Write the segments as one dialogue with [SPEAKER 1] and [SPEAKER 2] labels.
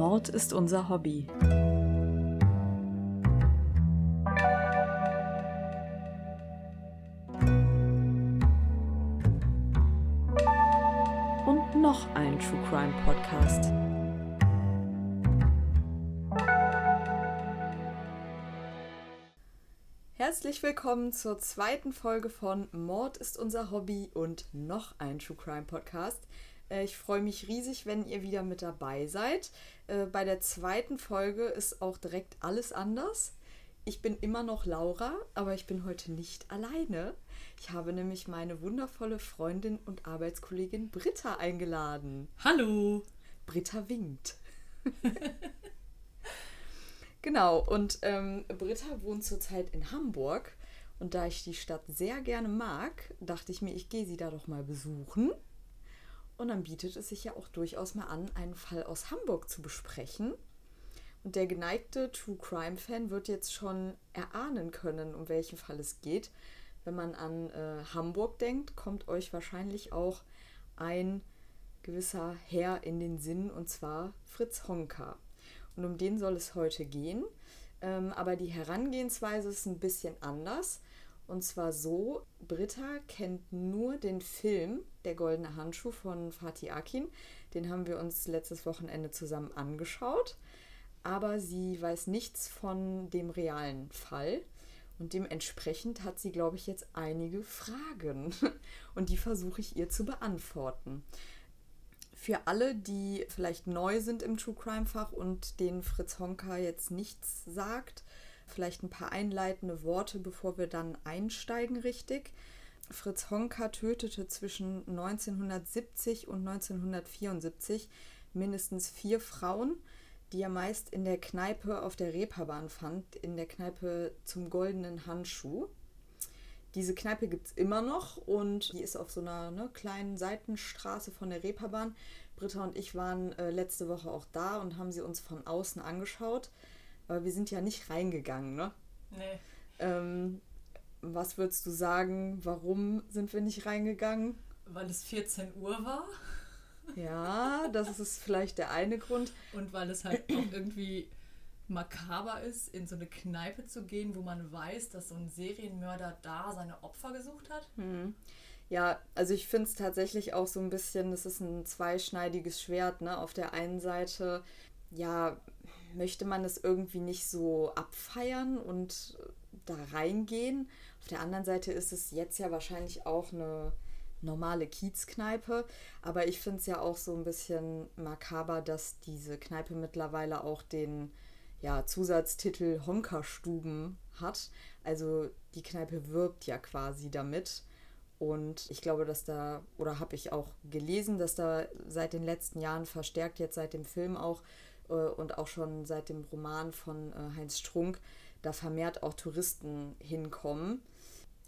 [SPEAKER 1] Mord ist unser Hobby. Und noch ein True Crime Podcast. Herzlich willkommen zur zweiten Folge von Mord ist unser Hobby und noch ein True Crime Podcast. Äh, ich freue mich riesig, wenn ihr wieder mit dabei seid. Äh, bei der zweiten Folge ist auch direkt alles anders. Ich bin immer noch Laura, aber ich bin heute nicht alleine. Ich habe nämlich meine wundervolle Freundin und Arbeitskollegin Britta eingeladen.
[SPEAKER 2] Hallo!
[SPEAKER 1] Britta winkt. genau, und ähm, Britta wohnt zurzeit in Hamburg. Und da ich die Stadt sehr gerne mag, dachte ich mir, ich gehe sie da doch mal besuchen. Und dann bietet es sich ja auch durchaus mal an, einen Fall aus Hamburg zu besprechen. Und der geneigte True Crime Fan wird jetzt schon erahnen können, um welchen Fall es geht. Wenn man an äh, Hamburg denkt, kommt euch wahrscheinlich auch ein gewisser Herr in den Sinn, und zwar Fritz Honka. Und um den soll es heute gehen. Ähm, aber die Herangehensweise ist ein bisschen anders. Und zwar so, Britta kennt nur den Film Der goldene Handschuh von Fatih Akin. Den haben wir uns letztes Wochenende zusammen angeschaut. Aber sie weiß nichts von dem realen Fall. Und dementsprechend hat sie, glaube ich, jetzt einige Fragen. Und die versuche ich ihr zu beantworten. Für alle, die vielleicht neu sind im True Crime Fach und denen Fritz Honka jetzt nichts sagt, Vielleicht ein paar einleitende Worte, bevor wir dann einsteigen richtig. Fritz Honka tötete zwischen 1970 und 1974 mindestens vier Frauen, die er meist in der Kneipe auf der Reeperbahn fand, in der Kneipe zum goldenen Handschuh. Diese Kneipe gibt es immer noch und die ist auf so einer ne, kleinen Seitenstraße von der Reeperbahn. Britta und ich waren äh, letzte Woche auch da und haben sie uns von außen angeschaut. Aber wir sind ja nicht reingegangen, ne?
[SPEAKER 2] Nee.
[SPEAKER 1] Ähm, was würdest du sagen, warum sind wir nicht reingegangen?
[SPEAKER 2] Weil es 14 Uhr war.
[SPEAKER 1] Ja, das ist vielleicht der eine Grund.
[SPEAKER 2] Und weil es halt auch irgendwie makaber ist, in so eine Kneipe zu gehen, wo man weiß, dass so ein Serienmörder da seine Opfer gesucht hat.
[SPEAKER 1] Hm. Ja, also ich finde es tatsächlich auch so ein bisschen, das ist ein zweischneidiges Schwert. Ne? Auf der einen Seite, ja, möchte man es irgendwie nicht so abfeiern und da reingehen. Auf der anderen Seite ist es jetzt ja wahrscheinlich auch eine normale Kiezkneipe, aber ich finde es ja auch so ein bisschen makaber, dass diese Kneipe mittlerweile auch den ja, Zusatztitel Honkerstuben hat. Also die Kneipe wirbt ja quasi damit. Und ich glaube, dass da, oder habe ich auch gelesen, dass da seit den letzten Jahren verstärkt, jetzt seit dem Film auch, äh, und auch schon seit dem Roman von äh, Heinz Strunk da vermehrt auch Touristen hinkommen.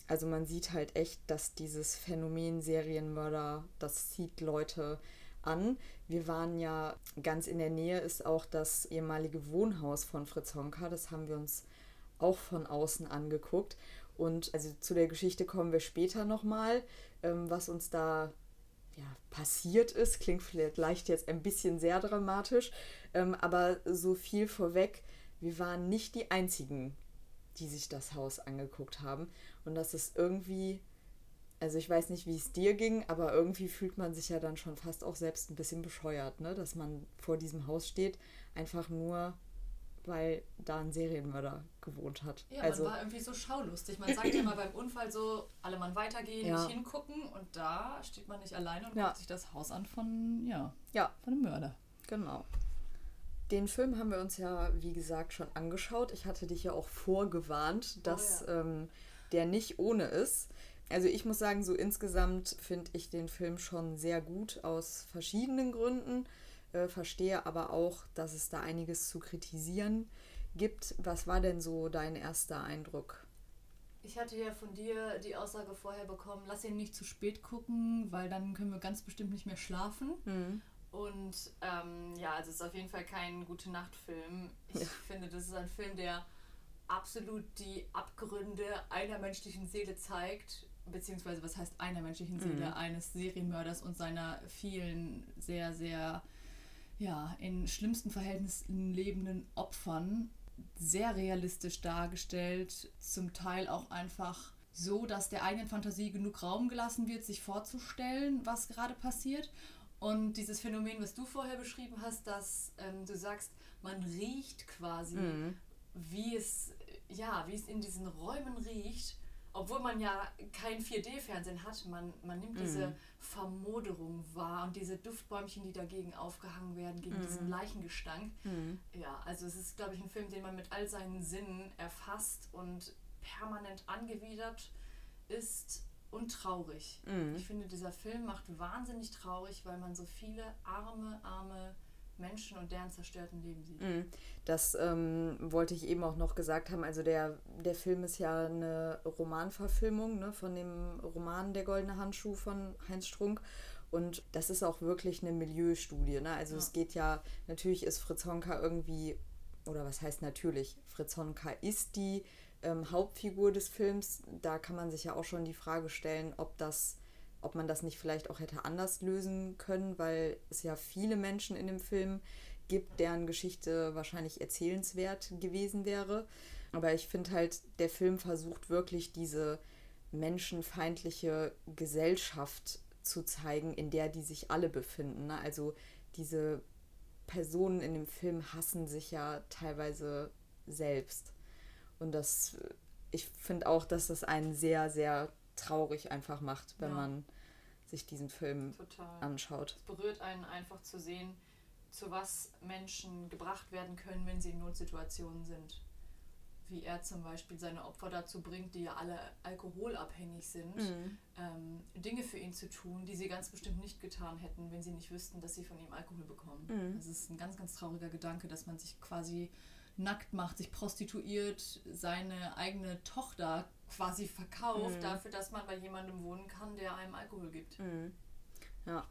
[SPEAKER 1] Also man sieht halt echt, dass dieses Phänomen Serienmörder, das zieht Leute an. Wir waren ja ganz in der Nähe, ist auch das ehemalige Wohnhaus von Fritz Honka. Das haben wir uns auch von außen angeguckt. Und also zu der Geschichte kommen wir später nochmal, ähm, was uns da ja, passiert ist. Klingt vielleicht jetzt ein bisschen sehr dramatisch, ähm, aber so viel vorweg, wir waren nicht die Einzigen, die sich das Haus angeguckt haben. Und das ist irgendwie, also ich weiß nicht, wie es dir ging, aber irgendwie fühlt man sich ja dann schon fast auch selbst ein bisschen bescheuert, ne? dass man vor diesem Haus steht, einfach nur weil da ein Serienmörder gewohnt hat.
[SPEAKER 2] Ja, also, man war irgendwie so schaulustig. Man sagt ja immer beim Unfall so, alle Mann weitergehen, ja. nicht hingucken und da steht man nicht alleine und ja. guckt sich das Haus an von, ja,
[SPEAKER 1] ja.
[SPEAKER 2] von einem Mörder.
[SPEAKER 1] Genau. Den Film haben wir uns ja, wie gesagt, schon angeschaut. Ich hatte dich ja auch vorgewarnt, oh dass oh, ja. ähm, der nicht ohne ist. Also ich muss sagen, so insgesamt finde ich den Film schon sehr gut aus verschiedenen Gründen äh, verstehe aber auch, dass es da einiges zu kritisieren gibt. Was war denn so dein erster Eindruck?
[SPEAKER 2] Ich hatte ja von dir die Aussage vorher bekommen, lass ihn nicht zu spät gucken, weil dann können wir ganz bestimmt nicht mehr schlafen. Mhm. Und ähm, ja, also es ist auf jeden Fall kein gute Nachtfilm. Ich ja. finde, das ist ein Film, der absolut die Abgründe einer menschlichen Seele zeigt, beziehungsweise was heißt einer menschlichen Seele, mhm. eines Serienmörders und seiner vielen sehr, sehr ja, in schlimmsten Verhältnissen lebenden Opfern sehr realistisch dargestellt, zum Teil auch einfach so, dass der eigenen Fantasie genug Raum gelassen wird, sich vorzustellen, was gerade passiert. Und dieses Phänomen, was du vorher beschrieben hast, dass ähm, du sagst, man riecht quasi, mhm. wie es ja, wie es in diesen Räumen riecht, obwohl man ja kein 4D-Fernsehen hat, man, man nimmt mm. diese Vermoderung wahr und diese Duftbäumchen, die dagegen aufgehangen werden, gegen mm. diesen Leichengestank. Mm. Ja, also es ist, glaube ich, ein Film, den man mit all seinen Sinnen erfasst und permanent angewidert ist und traurig. Mhm. Ich finde, dieser Film macht wahnsinnig traurig, weil man so viele arme, arme Menschen und deren zerstörten Leben sieht. Mhm.
[SPEAKER 1] Das ähm, wollte ich eben auch noch gesagt haben. Also der, der Film ist ja eine Romanverfilmung ne, von dem Roman Der goldene Handschuh von Heinz Strunk. Und das ist auch wirklich eine Milieustudie. Ne? Also ja. es geht ja, natürlich ist Fritz Honka irgendwie, oder was heißt natürlich, Fritz Honka ist die ähm, Hauptfigur des Films. Da kann man sich ja auch schon die Frage stellen, ob das ob man das nicht vielleicht auch hätte anders lösen können, weil es ja viele Menschen in dem Film gibt, deren Geschichte wahrscheinlich erzählenswert gewesen wäre. Aber ich finde halt, der Film versucht wirklich diese menschenfeindliche Gesellschaft zu zeigen, in der die sich alle befinden. Ne? Also diese Personen in dem Film hassen sich ja teilweise selbst. Und das, ich finde auch, dass das einen sehr, sehr traurig einfach macht, wenn ja. man sich diesen Film Total. anschaut.
[SPEAKER 2] Es berührt einen einfach zu sehen, zu was Menschen gebracht werden können, wenn sie in Notsituationen sind. Wie er zum Beispiel seine Opfer dazu bringt, die ja alle alkoholabhängig sind, mhm. ähm, Dinge für ihn zu tun, die sie ganz bestimmt nicht getan hätten, wenn sie nicht wüssten, dass sie von ihm Alkohol bekommen. Mhm. Das ist ein ganz, ganz trauriger Gedanke, dass man sich quasi nackt macht, sich prostituiert, seine eigene Tochter quasi verkauft, mhm. dafür, dass man bei jemandem wohnen kann, der einem Alkohol gibt. Mhm.
[SPEAKER 1] Ja.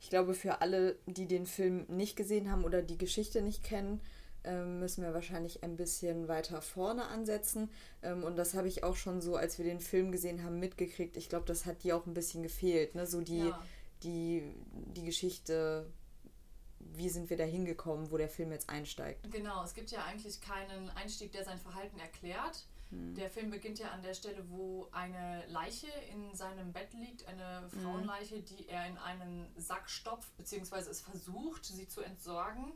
[SPEAKER 1] Ich glaube, für alle, die den Film nicht gesehen haben oder die Geschichte nicht kennen, ähm, müssen wir wahrscheinlich ein bisschen weiter vorne ansetzen. Ähm, und das habe ich auch schon so, als wir den Film gesehen haben, mitgekriegt. Ich glaube, das hat dir auch ein bisschen gefehlt. Ne? So die, ja. die, die Geschichte wie sind wir da hingekommen, wo der Film jetzt einsteigt.
[SPEAKER 2] Genau, es gibt ja eigentlich keinen Einstieg, der sein Verhalten erklärt. Hm. Der Film beginnt ja an der Stelle, wo eine Leiche in seinem Bett liegt, eine hm. Frauenleiche, die er in einen Sack stopft, beziehungsweise es versucht, sie zu entsorgen.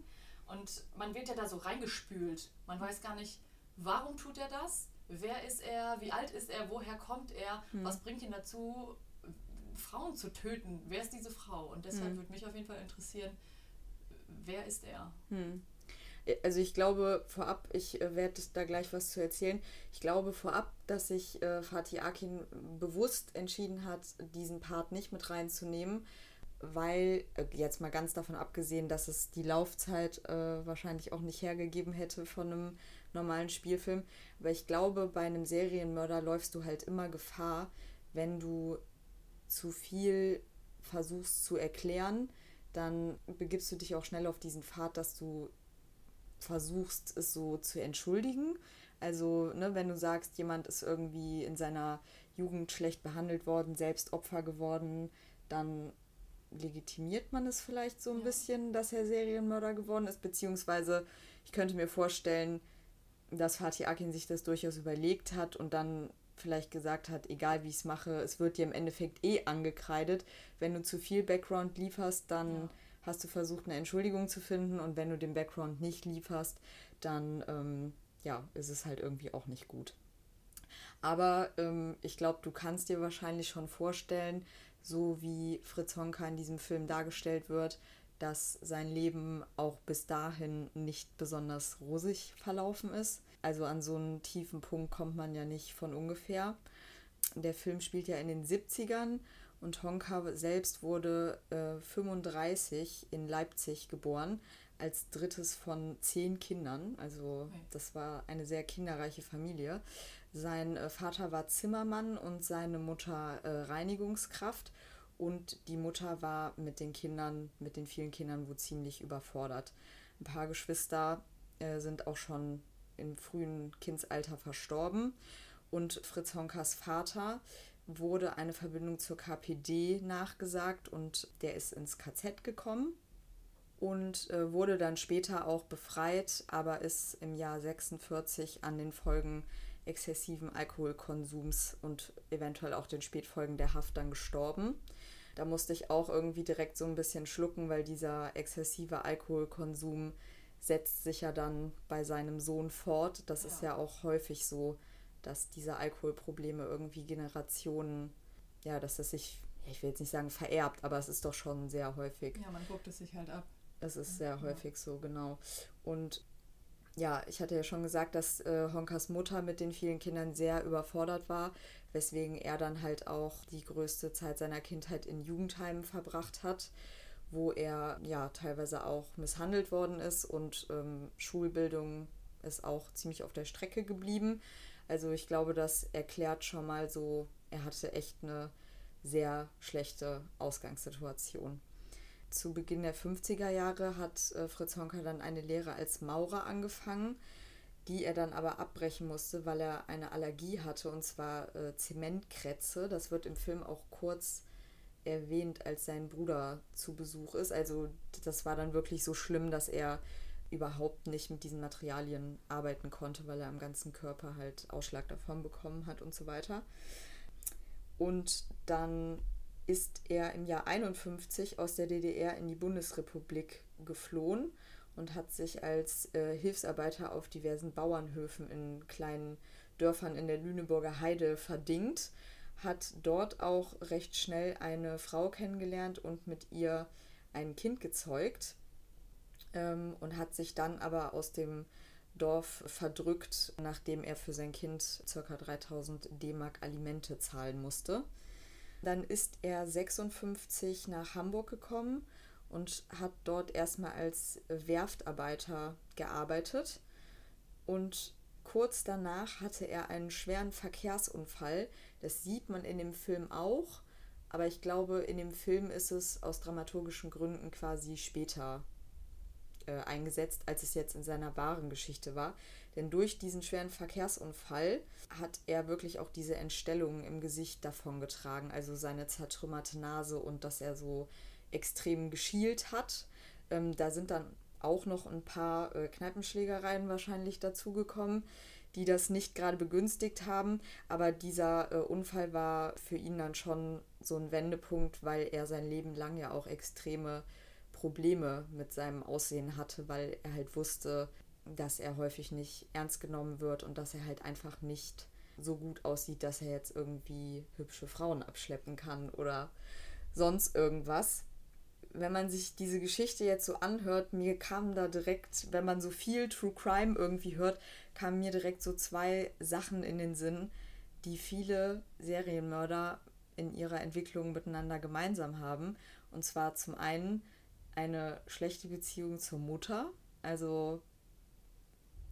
[SPEAKER 2] Und man wird ja da so reingespült. Man weiß gar nicht, warum tut er das? Wer ist er? Wie alt ist er? Woher kommt er? Hm. Was bringt ihn dazu, Frauen zu töten? Wer ist diese Frau? Und deshalb hm. würde mich auf jeden Fall interessieren, wer ist er? Hm.
[SPEAKER 1] Also ich glaube vorab, ich äh, werde da gleich was zu erzählen. Ich glaube vorab, dass sich äh, Fatih Akin bewusst entschieden hat, diesen Part nicht mit reinzunehmen, weil äh, jetzt mal ganz davon abgesehen, dass es die Laufzeit äh, wahrscheinlich auch nicht hergegeben hätte von einem normalen Spielfilm. Aber ich glaube, bei einem Serienmörder läufst du halt immer Gefahr, wenn du zu viel versuchst zu erklären, dann begibst du dich auch schnell auf diesen Pfad, dass du versuchst, es so zu entschuldigen. Also, ne, wenn du sagst, jemand ist irgendwie in seiner Jugend schlecht behandelt worden, selbst Opfer geworden, dann legitimiert man es vielleicht so ein ja. bisschen, dass er Serienmörder geworden ist. Beziehungsweise, ich könnte mir vorstellen, dass Fatih Akin sich das durchaus überlegt hat und dann vielleicht gesagt hat, egal wie ich es mache, es wird dir im Endeffekt eh angekreidet. Wenn du zu viel Background lieferst, dann ja. hast du versucht, eine Entschuldigung zu finden und wenn du den Background nicht lieferst, dann ähm, ja, ist es halt irgendwie auch nicht gut. Aber ähm, ich glaube, du kannst dir wahrscheinlich schon vorstellen, so wie Fritz Honka in diesem Film dargestellt wird, dass sein Leben auch bis dahin nicht besonders rosig verlaufen ist. Also an so einen tiefen Punkt kommt man ja nicht von ungefähr. Der Film spielt ja in den 70ern und Honka selbst wurde äh, 35 in Leipzig geboren, als drittes von zehn Kindern. Also das war eine sehr kinderreiche Familie. Sein äh, Vater war Zimmermann und seine Mutter äh, Reinigungskraft. Und die Mutter war mit den Kindern, mit den vielen Kindern wohl ziemlich überfordert. Ein paar Geschwister äh, sind auch schon im frühen Kindsalter verstorben. Und Fritz Honkas Vater wurde eine Verbindung zur KPD nachgesagt und der ist ins KZ gekommen. und äh, wurde dann später auch befreit, aber ist im Jahr 46 an den Folgen exzessiven Alkoholkonsums und eventuell auch den Spätfolgen der Haft dann gestorben. Da musste ich auch irgendwie direkt so ein bisschen schlucken, weil dieser exzessive Alkoholkonsum setzt sich ja dann bei seinem Sohn fort. Das ja. ist ja auch häufig so, dass diese Alkoholprobleme irgendwie Generationen, ja, dass das sich, ich will jetzt nicht sagen vererbt, aber es ist doch schon sehr häufig.
[SPEAKER 2] Ja, man guckt es sich halt ab.
[SPEAKER 1] Es ist sehr ja. häufig so, genau. Und ja, ich hatte ja schon gesagt, dass äh, Honkas Mutter mit den vielen Kindern sehr überfordert war, weswegen er dann halt auch die größte Zeit seiner Kindheit in Jugendheimen verbracht hat, wo er ja teilweise auch misshandelt worden ist und ähm, Schulbildung ist auch ziemlich auf der Strecke geblieben. Also ich glaube, das erklärt schon mal so, er hatte echt eine sehr schlechte Ausgangssituation. Zu Beginn der 50er Jahre hat äh, Fritz Honka dann eine Lehre als Maurer angefangen, die er dann aber abbrechen musste, weil er eine Allergie hatte, und zwar äh, Zementkrätze. Das wird im Film auch kurz erwähnt, als sein Bruder zu Besuch ist. Also das war dann wirklich so schlimm, dass er überhaupt nicht mit diesen Materialien arbeiten konnte, weil er am ganzen Körper halt Ausschlag davon bekommen hat und so weiter. Und dann ist er im Jahr 51 aus der DDR in die Bundesrepublik geflohen und hat sich als äh, Hilfsarbeiter auf diversen Bauernhöfen in kleinen Dörfern in der Lüneburger Heide verdingt, hat dort auch recht schnell eine Frau kennengelernt und mit ihr ein Kind gezeugt ähm, und hat sich dann aber aus dem Dorf verdrückt, nachdem er für sein Kind ca. 3000 D-Mark Alimente zahlen musste. Dann ist er 56 nach Hamburg gekommen und hat dort erstmal als Werftarbeiter gearbeitet. Und kurz danach hatte er einen schweren Verkehrsunfall. Das sieht man in dem Film auch, aber ich glaube, in dem Film ist es aus dramaturgischen Gründen quasi später äh, eingesetzt, als es jetzt in seiner wahren Geschichte war. Denn durch diesen schweren Verkehrsunfall hat er wirklich auch diese Entstellungen im Gesicht davongetragen. Also seine zertrümmerte Nase und dass er so extrem geschielt hat. Ähm, da sind dann auch noch ein paar äh, Kneipenschlägereien wahrscheinlich dazugekommen, die das nicht gerade begünstigt haben. Aber dieser äh, Unfall war für ihn dann schon so ein Wendepunkt, weil er sein Leben lang ja auch extreme Probleme mit seinem Aussehen hatte, weil er halt wusste, dass er häufig nicht ernst genommen wird und dass er halt einfach nicht so gut aussieht, dass er jetzt irgendwie hübsche Frauen abschleppen kann oder sonst irgendwas. Wenn man sich diese Geschichte jetzt so anhört, mir kamen da direkt, wenn man so viel True Crime irgendwie hört, kamen mir direkt so zwei Sachen in den Sinn, die viele Serienmörder in ihrer Entwicklung miteinander gemeinsam haben. Und zwar zum einen eine schlechte Beziehung zur Mutter, also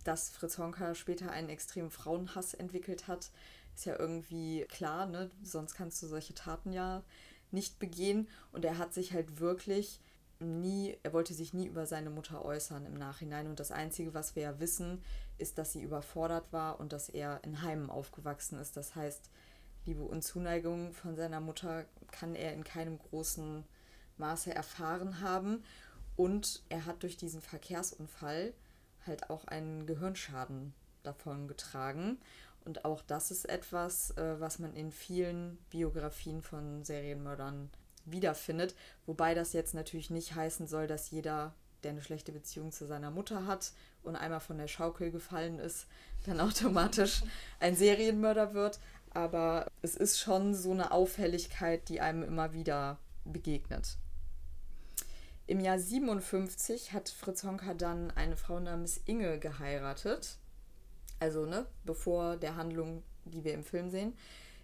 [SPEAKER 1] dass Fritz Honka später einen extremen Frauenhass entwickelt hat, ist ja irgendwie klar, ne? Sonst kannst du solche Taten ja nicht begehen. Und er hat sich halt wirklich nie, er wollte sich nie über seine Mutter äußern im Nachhinein. Und das Einzige, was wir ja wissen, ist, dass sie überfordert war und dass er in Heimen aufgewachsen ist. Das heißt, Liebe und Zuneigung von seiner Mutter kann er in keinem großen Maße erfahren haben. Und er hat durch diesen Verkehrsunfall halt auch einen Gehirnschaden davon getragen. Und auch das ist etwas, äh, was man in vielen Biografien von Serienmördern wiederfindet. Wobei das jetzt natürlich nicht heißen soll, dass jeder, der eine schlechte Beziehung zu seiner Mutter hat und einmal von der Schaukel gefallen ist, dann automatisch ein Serienmörder wird. Aber es ist schon so eine Auffälligkeit, die einem immer wieder begegnet. Im Jahr 57 hat Fritz Honka dann eine Frau namens Inge geheiratet. Also, ne, bevor der Handlung, die wir im Film sehen.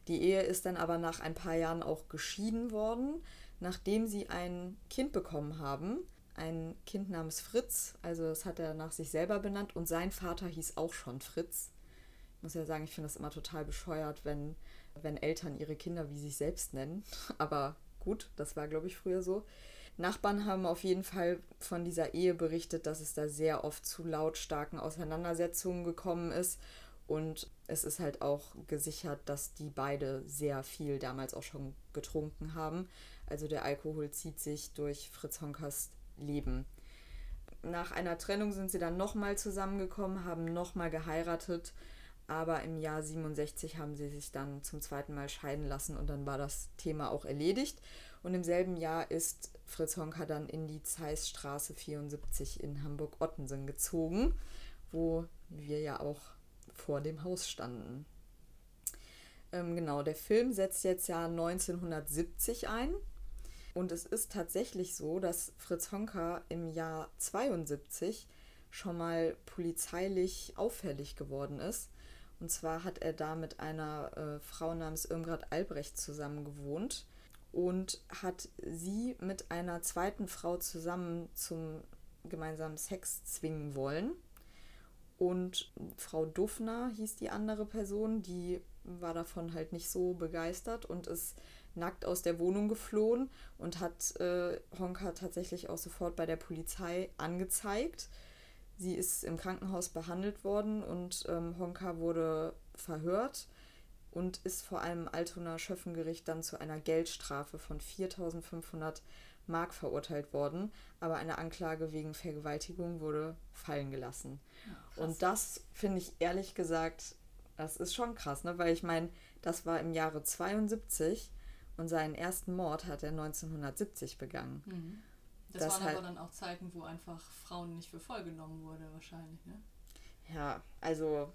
[SPEAKER 1] Die Ehe ist dann aber nach ein paar Jahren auch geschieden worden, nachdem sie ein Kind bekommen haben. Ein Kind namens Fritz, also das hat er nach sich selber benannt und sein Vater hieß auch schon Fritz. Ich muss ja sagen, ich finde das immer total bescheuert, wenn, wenn Eltern ihre Kinder wie sich selbst nennen. Aber gut, das war, glaube ich, früher so. Nachbarn haben auf jeden Fall von dieser Ehe berichtet, dass es da sehr oft zu lautstarken Auseinandersetzungen gekommen ist. Und es ist halt auch gesichert, dass die beide sehr viel damals auch schon getrunken haben. Also der Alkohol zieht sich durch Fritz Honkers Leben. nach einer Trennung sind sie dann nochmal zusammengekommen, haben nochmal geheiratet, aber im Jahr 67 haben sie sich dann zum zweiten Mal scheiden lassen und dann war das Thema auch erledigt. Und im selben Jahr ist Fritz Honka dann in die Zeissstraße 74 in Hamburg-Ottensen gezogen, wo wir ja auch vor dem Haus standen. Ähm, genau, der Film setzt jetzt ja 1970 ein. Und es ist tatsächlich so, dass Fritz Honka im Jahr 72 schon mal polizeilich auffällig geworden ist. Und zwar hat er da mit einer äh, Frau namens Irmgard Albrecht zusammen gewohnt und hat sie mit einer zweiten Frau zusammen zum gemeinsamen Sex zwingen wollen. Und Frau Duffner hieß die andere Person, die war davon halt nicht so begeistert und ist nackt aus der Wohnung geflohen und hat äh, Honka tatsächlich auch sofort bei der Polizei angezeigt. Sie ist im Krankenhaus behandelt worden und ähm, Honka wurde verhört und ist vor einem Altonaer Schöffengericht dann zu einer Geldstrafe von 4500 Mark verurteilt worden, aber eine Anklage wegen Vergewaltigung wurde fallen gelassen. Ja, und das finde ich ehrlich gesagt, das ist schon krass, ne? weil ich meine, das war im Jahre 72 und seinen ersten Mord hat er 1970 begangen.
[SPEAKER 2] Mhm. Das, das, waren halt, aber dann auch Zeiten, wo einfach Frauen nicht für voll genommen wurde, wahrscheinlich, ne?
[SPEAKER 1] Ja, also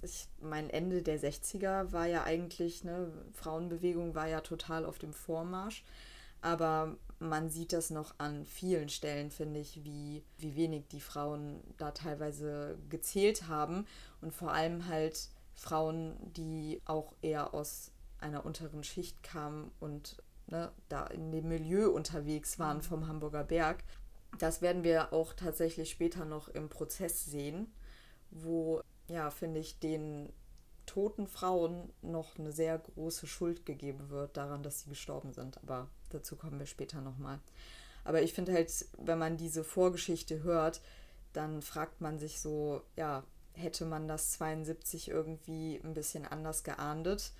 [SPEAKER 1] ich mein Ende der 60er war ja eigentlich, ne, Frauenbewegung war ja total auf dem Vormarsch. Aber man sieht das noch an vielen Stellen, finde ich, wie, wie wenig die Frauen da teilweise gezählt haben. Und vor allem halt Frauen, die auch eher aus einer unteren Schicht kamen und ne, da in dem Milieu unterwegs waren mhm. vom Hamburger Berg. Das werden wir auch tatsächlich später noch im Prozess sehen, wo, ja, finde ich, den toten Frauen noch eine sehr große Schuld gegeben wird daran, dass sie gestorben sind. Aber dazu kommen wir später nochmal. Aber ich finde halt, wenn man diese Vorgeschichte hört, dann fragt man sich so, ja, hätte man das 72 irgendwie ein bisschen anders geahndet?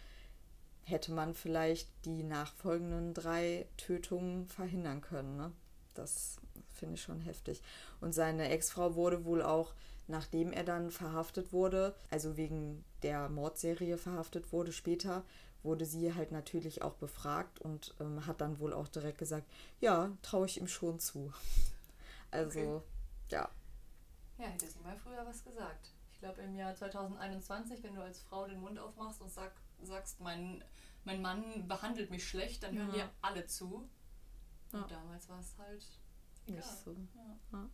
[SPEAKER 1] hätte man vielleicht die nachfolgenden drei Tötungen verhindern können. Ne? Das finde ich schon heftig. Und seine Ex-Frau wurde wohl auch, nachdem er dann verhaftet wurde, also wegen der Mordserie verhaftet wurde später, wurde sie halt natürlich auch befragt und ähm, hat dann wohl auch direkt gesagt, ja, traue ich ihm schon zu. Also, okay. ja.
[SPEAKER 2] Ja, hätte sie mal früher was gesagt. Ich glaube, im Jahr 2021, wenn du als Frau den Mund aufmachst und sag, sagst, mein, mein Mann behandelt mich schlecht, dann hören ja. dir alle zu. Und ja. damals war es halt nicht so.
[SPEAKER 1] Ja.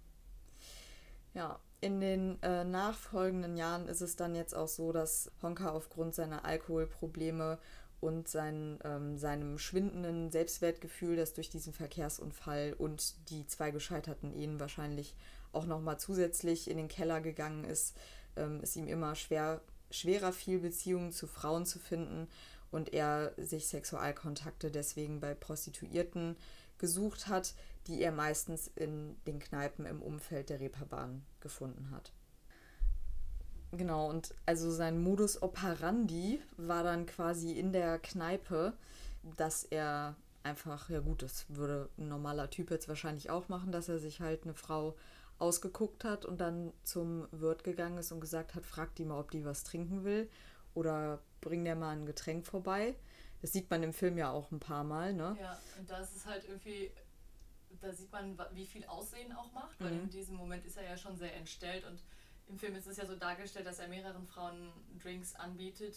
[SPEAKER 1] Ja. in den äh, nachfolgenden Jahren ist es dann jetzt auch so, dass Honka aufgrund seiner Alkoholprobleme und sein, ähm, seinem schwindenden Selbstwertgefühl, das durch diesen Verkehrsunfall und die zwei gescheiterten Ehen wahrscheinlich auch nochmal zusätzlich in den Keller gegangen ist, ähm, es ihm immer schwer schwerer fiel, Beziehungen zu Frauen zu finden und er sich Sexualkontakte deswegen bei Prostituierten gesucht hat, die er meistens in den Kneipen im Umfeld der Reeperbahn gefunden hat. Genau, und also sein Modus operandi war dann quasi in der Kneipe, dass er einfach, ja gut, das würde ein normaler Typ jetzt wahrscheinlich auch machen, dass er sich halt eine Frau ausgeguckt hat und dann zum Wirt gegangen ist und gesagt hat, frag die mal, ob die was trinken will oder bring der mal ein Getränk vorbei. Das sieht man im Film ja auch ein paar Mal, ne?
[SPEAKER 2] Ja, und da ist es halt irgendwie, da sieht man, wie viel Aussehen auch macht, weil mhm. in diesem Moment ist er ja schon sehr entstellt und im Film ist es ja so dargestellt, dass er mehreren Frauen Drinks anbietet,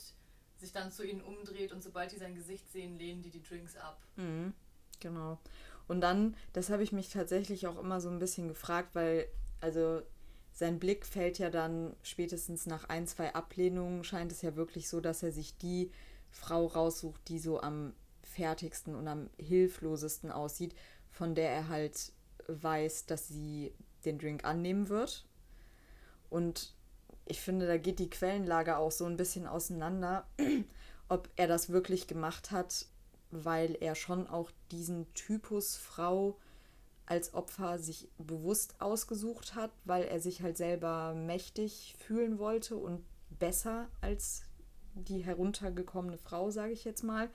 [SPEAKER 2] sich dann zu ihnen umdreht und sobald die sein Gesicht sehen, lehnen die die Drinks ab.
[SPEAKER 1] Mhm, genau. Und dann, das habe ich mich tatsächlich auch immer so ein bisschen gefragt, weil, also sein Blick fällt ja dann spätestens nach ein, zwei Ablehnungen, scheint es ja wirklich so, dass er sich die Frau raussucht, die so am fertigsten und am hilflosesten aussieht, von der er halt weiß, dass sie den Drink annehmen wird. Und ich finde, da geht die Quellenlage auch so ein bisschen auseinander, ob er das wirklich gemacht hat, weil er schon auch diesen Typus Frau als Opfer sich bewusst ausgesucht hat, weil er sich halt selber mächtig fühlen wollte und besser als die heruntergekommene Frau, sage ich jetzt mal,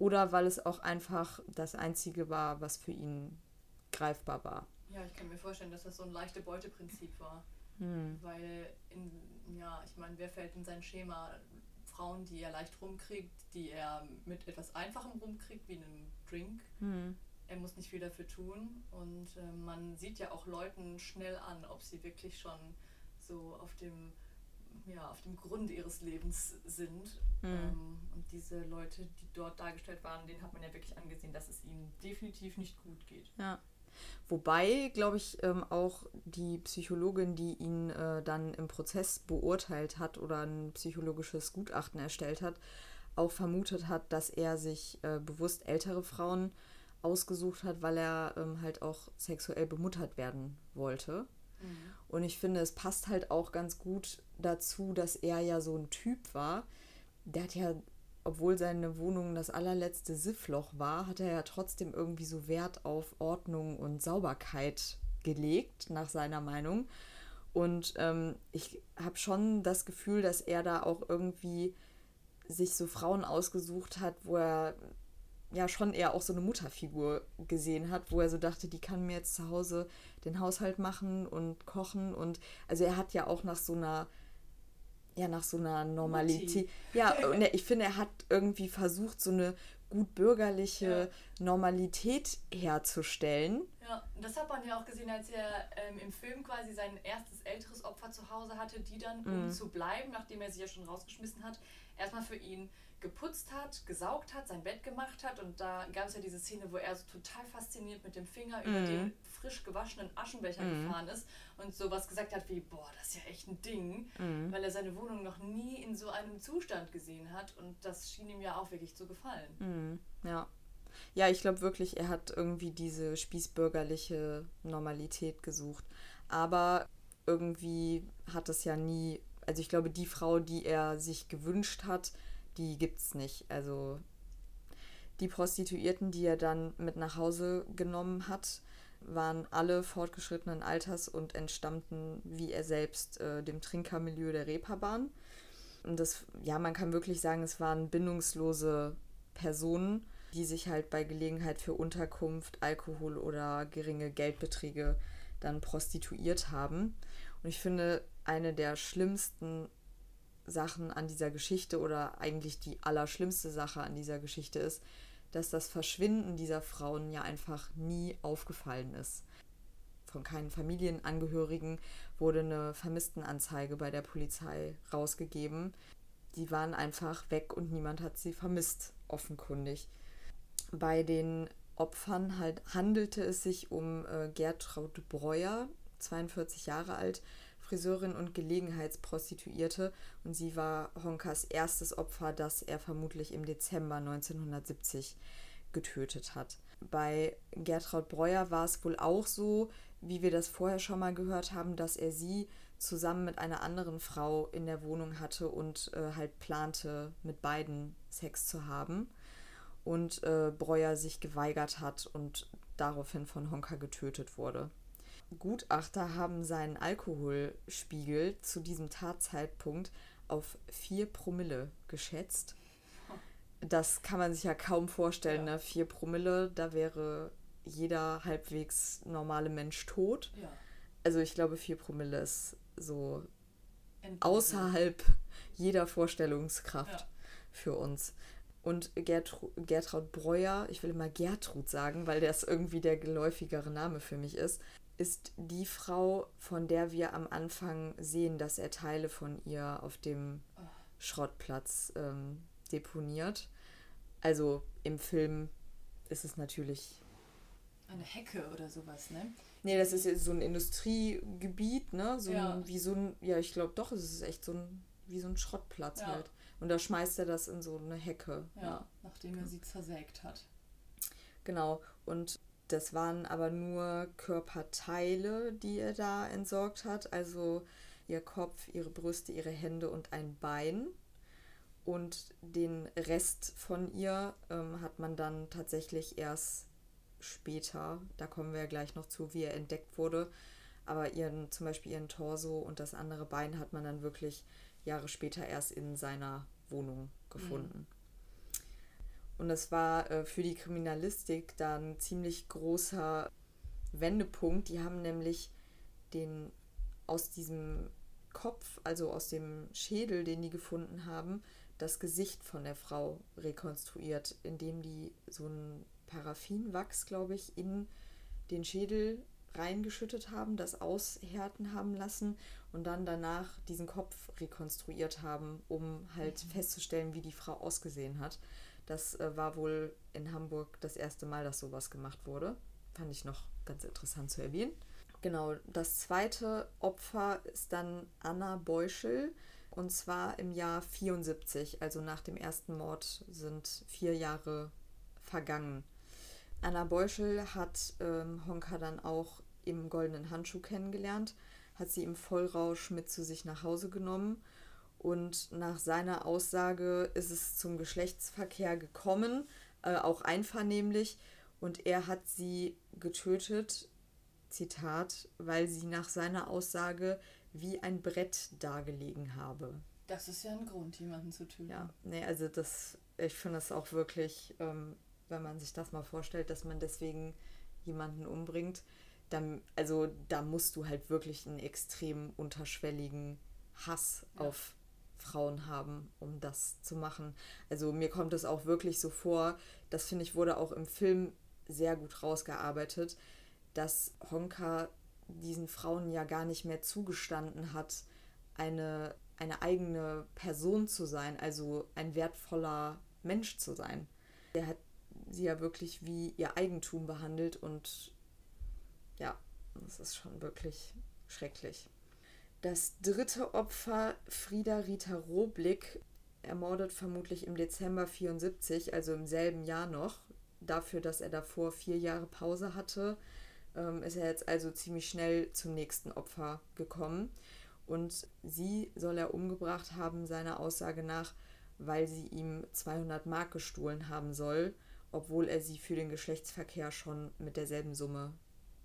[SPEAKER 1] oder weil es auch einfach das Einzige war, was für ihn greifbar war.
[SPEAKER 2] Ja, ich kann mir vorstellen, dass das so ein leichtes Beuteprinzip war. Hm. Weil, in, ja, ich meine, wer fällt in sein Schema? Frauen, die er leicht rumkriegt, die er mit etwas Einfachem rumkriegt, wie einem Drink. Hm. Er muss nicht viel dafür tun. Und äh, man sieht ja auch Leuten schnell an, ob sie wirklich schon so auf dem, ja, auf dem Grund ihres Lebens sind. Mhm. Ähm, und diese Leute, die dort dargestellt waren, denen hat man ja wirklich angesehen, dass es ihnen definitiv nicht gut geht.
[SPEAKER 1] Ja. Wobei, glaube ich, ähm, auch die Psychologin, die ihn äh, dann im Prozess beurteilt hat oder ein psychologisches Gutachten erstellt hat, auch vermutet hat, dass er sich äh, bewusst ältere Frauen ausgesucht hat, weil er ähm, halt auch sexuell bemuttert werden wollte. Mhm. Und ich finde, es passt halt auch ganz gut dazu, dass er ja so ein Typ war. Der hat ja obwohl seine Wohnung das allerletzte Siffloch war, hat er ja trotzdem irgendwie so Wert auf Ordnung und Sauberkeit gelegt, nach seiner Meinung. Und ähm, ich habe schon das Gefühl, dass er da auch irgendwie sich so Frauen ausgesucht hat, wo er ja schon eher auch so eine Mutterfigur gesehen hat, wo er so dachte, die kann mir jetzt zu Hause den Haushalt machen und kochen. Und also er hat ja auch nach so einer ja nach so einer Normalität. Mutti. Ja, und ich finde, er hat irgendwie versucht, so eine gut bürgerliche ja. Normalität herzustellen.
[SPEAKER 2] Ja, das hat man ja auch gesehen, als er ähm, im Film quasi sein erstes älteres Opfer zu Hause hatte, die dann, um mhm. zu bleiben, nachdem er sie ja schon rausgeschmissen hat, erstmal für ihn geputzt hat, gesaugt hat, sein Bett gemacht hat. Und da gab es ja diese Szene, wo er so total fasziniert mit dem Finger mhm. über den frisch gewaschenen Aschenbecher mhm. gefahren ist und sowas gesagt hat wie, boah, das ist ja echt ein Ding, mhm. weil er seine Wohnung noch nie in so einem Zustand gesehen hat. Und das schien ihm ja auch wirklich zu gefallen.
[SPEAKER 1] Mhm. Ja. Ja, ich glaube wirklich, er hat irgendwie diese spießbürgerliche Normalität gesucht. Aber irgendwie hat es ja nie, also ich glaube, die Frau, die er sich gewünscht hat, die gibt's nicht. Also die Prostituierten, die er dann mit nach Hause genommen hat, waren alle fortgeschrittenen Alters und entstammten, wie er selbst, äh, dem Trinkermilieu der Reeperbahn. Und das, ja, man kann wirklich sagen, es waren bindungslose Personen, die sich halt bei Gelegenheit für Unterkunft, Alkohol oder geringe Geldbeträge dann prostituiert haben. Und ich finde, eine der schlimmsten Sachen an dieser Geschichte oder eigentlich die allerschlimmste Sache an dieser Geschichte ist, dass das Verschwinden dieser Frauen ja einfach nie aufgefallen ist. Von keinen Familienangehörigen wurde eine Vermisstenanzeige bei der Polizei rausgegeben. Die waren einfach weg und niemand hat sie vermisst, offenkundig. Bei den Opfern halt handelte es sich um äh, Gertraud Breuer, 42 Jahre alt, Friseurin und Gelegenheitsprostituierte und sie war Honkas erstes Opfer, das er vermutlich im Dezember 1970 getötet hat. Bei Gertraud Breuer war es wohl auch so, wie wir das vorher schon mal gehört haben, dass er sie zusammen mit einer anderen Frau in der Wohnung hatte und äh, halt plante, mit beiden Sex zu haben. Und äh, Breuer sich geweigert hat und daraufhin von Honka getötet wurde. Gutachter haben seinen Alkoholspiegel zu diesem Tatzeitpunkt auf 4 Promille geschätzt. Das kann man sich ja kaum vorstellen, ja. ne? 4 Promille, da wäre jeder halbwegs normale Mensch tot. Ja. Also ich glaube, 4 Promille ist so Endlich. außerhalb jeder Vorstellungskraft ja. für uns. Und Gertru Gertraud Breuer, ich will immer Gertrud sagen, weil das irgendwie der geläufigere Name für mich ist, ist die Frau, von der wir am Anfang sehen, dass er Teile von ihr auf dem Schrottplatz ähm, deponiert. Also im Film ist es natürlich.
[SPEAKER 2] Eine Hecke oder sowas, ne?
[SPEAKER 1] Nee, das ist jetzt so ein Industriegebiet, ne? So ja. ein, wie so ein, ja, ich glaube doch, es ist echt so ein, wie so ein Schrottplatz ja. halt. Und da schmeißt er das in so eine Hecke.
[SPEAKER 2] Ja, ja. nachdem er sie zersägt hat.
[SPEAKER 1] Genau. Und das waren aber nur Körperteile, die er da entsorgt hat. Also ihr Kopf, ihre Brüste, ihre Hände und ein Bein. Und den Rest von ihr ähm, hat man dann tatsächlich erst später, da kommen wir ja gleich noch zu, wie er entdeckt wurde. Aber ihren, zum Beispiel ihren Torso und das andere Bein hat man dann wirklich Jahre später erst in seiner Wohnung gefunden. Mhm. Und es war äh, für die Kriminalistik dann ziemlich großer Wendepunkt. Die haben nämlich den aus diesem Kopf, also aus dem Schädel, den die gefunden haben, das Gesicht von der Frau rekonstruiert, indem die so ein Paraffinwachs, glaube ich, in den Schädel reingeschüttet haben, das aushärten haben lassen und dann danach diesen Kopf rekonstruiert haben, um halt mhm. festzustellen, wie die Frau ausgesehen hat. Das äh, war wohl in Hamburg das erste Mal, dass sowas gemacht wurde. Fand ich noch ganz interessant zu erwähnen. Genau, das zweite Opfer ist dann Anna Beuschel. Und zwar im Jahr 74, also nach dem ersten Mord sind vier Jahre vergangen. Anna Beuschel hat ähm, Honka dann auch im Goldenen Handschuh kennengelernt, hat sie im Vollrausch mit zu sich nach Hause genommen und nach seiner Aussage ist es zum Geschlechtsverkehr gekommen, äh, auch einvernehmlich, und er hat sie getötet, Zitat, weil sie nach seiner Aussage wie ein Brett dargelegen habe.
[SPEAKER 2] Das ist ja ein Grund, jemanden zu töten.
[SPEAKER 1] Ja, nee, also das, ich finde es auch wirklich, ähm, wenn man sich das mal vorstellt, dass man deswegen jemanden umbringt, dann, also da musst du halt wirklich einen extrem unterschwelligen Hass ja. auf Frauen haben, um das zu machen. Also mir kommt es auch wirklich so vor, das finde ich wurde auch im Film sehr gut rausgearbeitet, dass Honka diesen Frauen ja gar nicht mehr zugestanden hat, eine, eine eigene Person zu sein, also ein wertvoller Mensch zu sein. Er hat sie ja wirklich wie ihr Eigentum behandelt und ja, das ist schon wirklich schrecklich. Das dritte Opfer, Frieda Rita Roblick, ermordet vermutlich im Dezember 74, also im selben Jahr noch. Dafür, dass er davor vier Jahre Pause hatte, ähm, ist er jetzt also ziemlich schnell zum nächsten Opfer gekommen. Und sie soll er umgebracht haben, seiner Aussage nach, weil sie ihm 200 Mark gestohlen haben soll, obwohl er sie für den Geschlechtsverkehr schon mit derselben Summe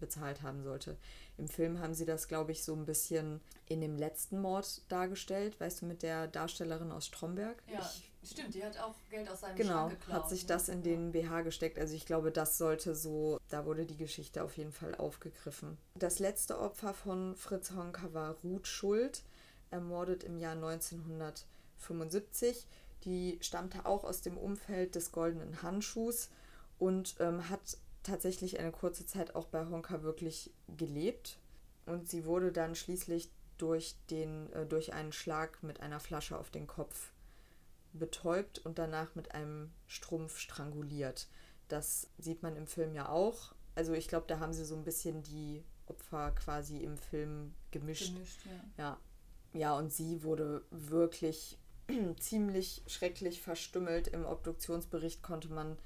[SPEAKER 1] bezahlt haben sollte. Im Film haben sie das, glaube ich, so ein bisschen in dem letzten Mord dargestellt, weißt du, mit der Darstellerin aus Stromberg.
[SPEAKER 2] Ja, ich, stimmt, die hat auch Geld aus seinem
[SPEAKER 1] genau, geklaut. Genau, hat sich ne? das in den BH gesteckt. Also ich glaube, das sollte so, da wurde die Geschichte auf jeden Fall aufgegriffen. Das letzte Opfer von Fritz Honka war Ruth Schuld, ermordet im Jahr 1975. Die stammte auch aus dem Umfeld des goldenen Handschuhs und ähm, hat tatsächlich eine kurze Zeit auch bei Honka wirklich gelebt. Und sie wurde dann schließlich durch, den, äh, durch einen Schlag mit einer Flasche auf den Kopf betäubt und danach mit einem Strumpf stranguliert. Das sieht man im Film ja auch. Also ich glaube, da haben sie so ein bisschen die Opfer quasi im Film gemischt. gemischt ja. ja. Ja, und sie wurde wirklich ziemlich schrecklich verstümmelt. Im Obduktionsbericht konnte man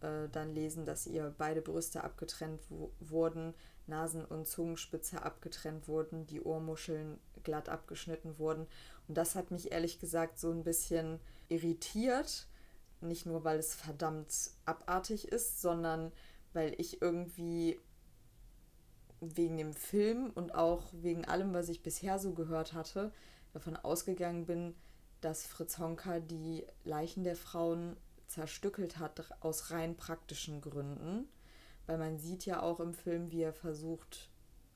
[SPEAKER 1] äh, dann lesen, dass ihr beide Brüste abgetrennt wurden, Nasen- und Zungenspitze abgetrennt wurden, die Ohrmuscheln glatt abgeschnitten wurden. Und das hat mich ehrlich gesagt so ein bisschen irritiert. Nicht nur, weil es verdammt abartig ist, sondern weil ich irgendwie wegen dem Film und auch wegen allem, was ich bisher so gehört hatte, davon ausgegangen bin, dass Fritz Honka die Leichen der Frauen zerstückelt hat aus rein praktischen Gründen. Weil man sieht ja auch im Film, wie er versucht,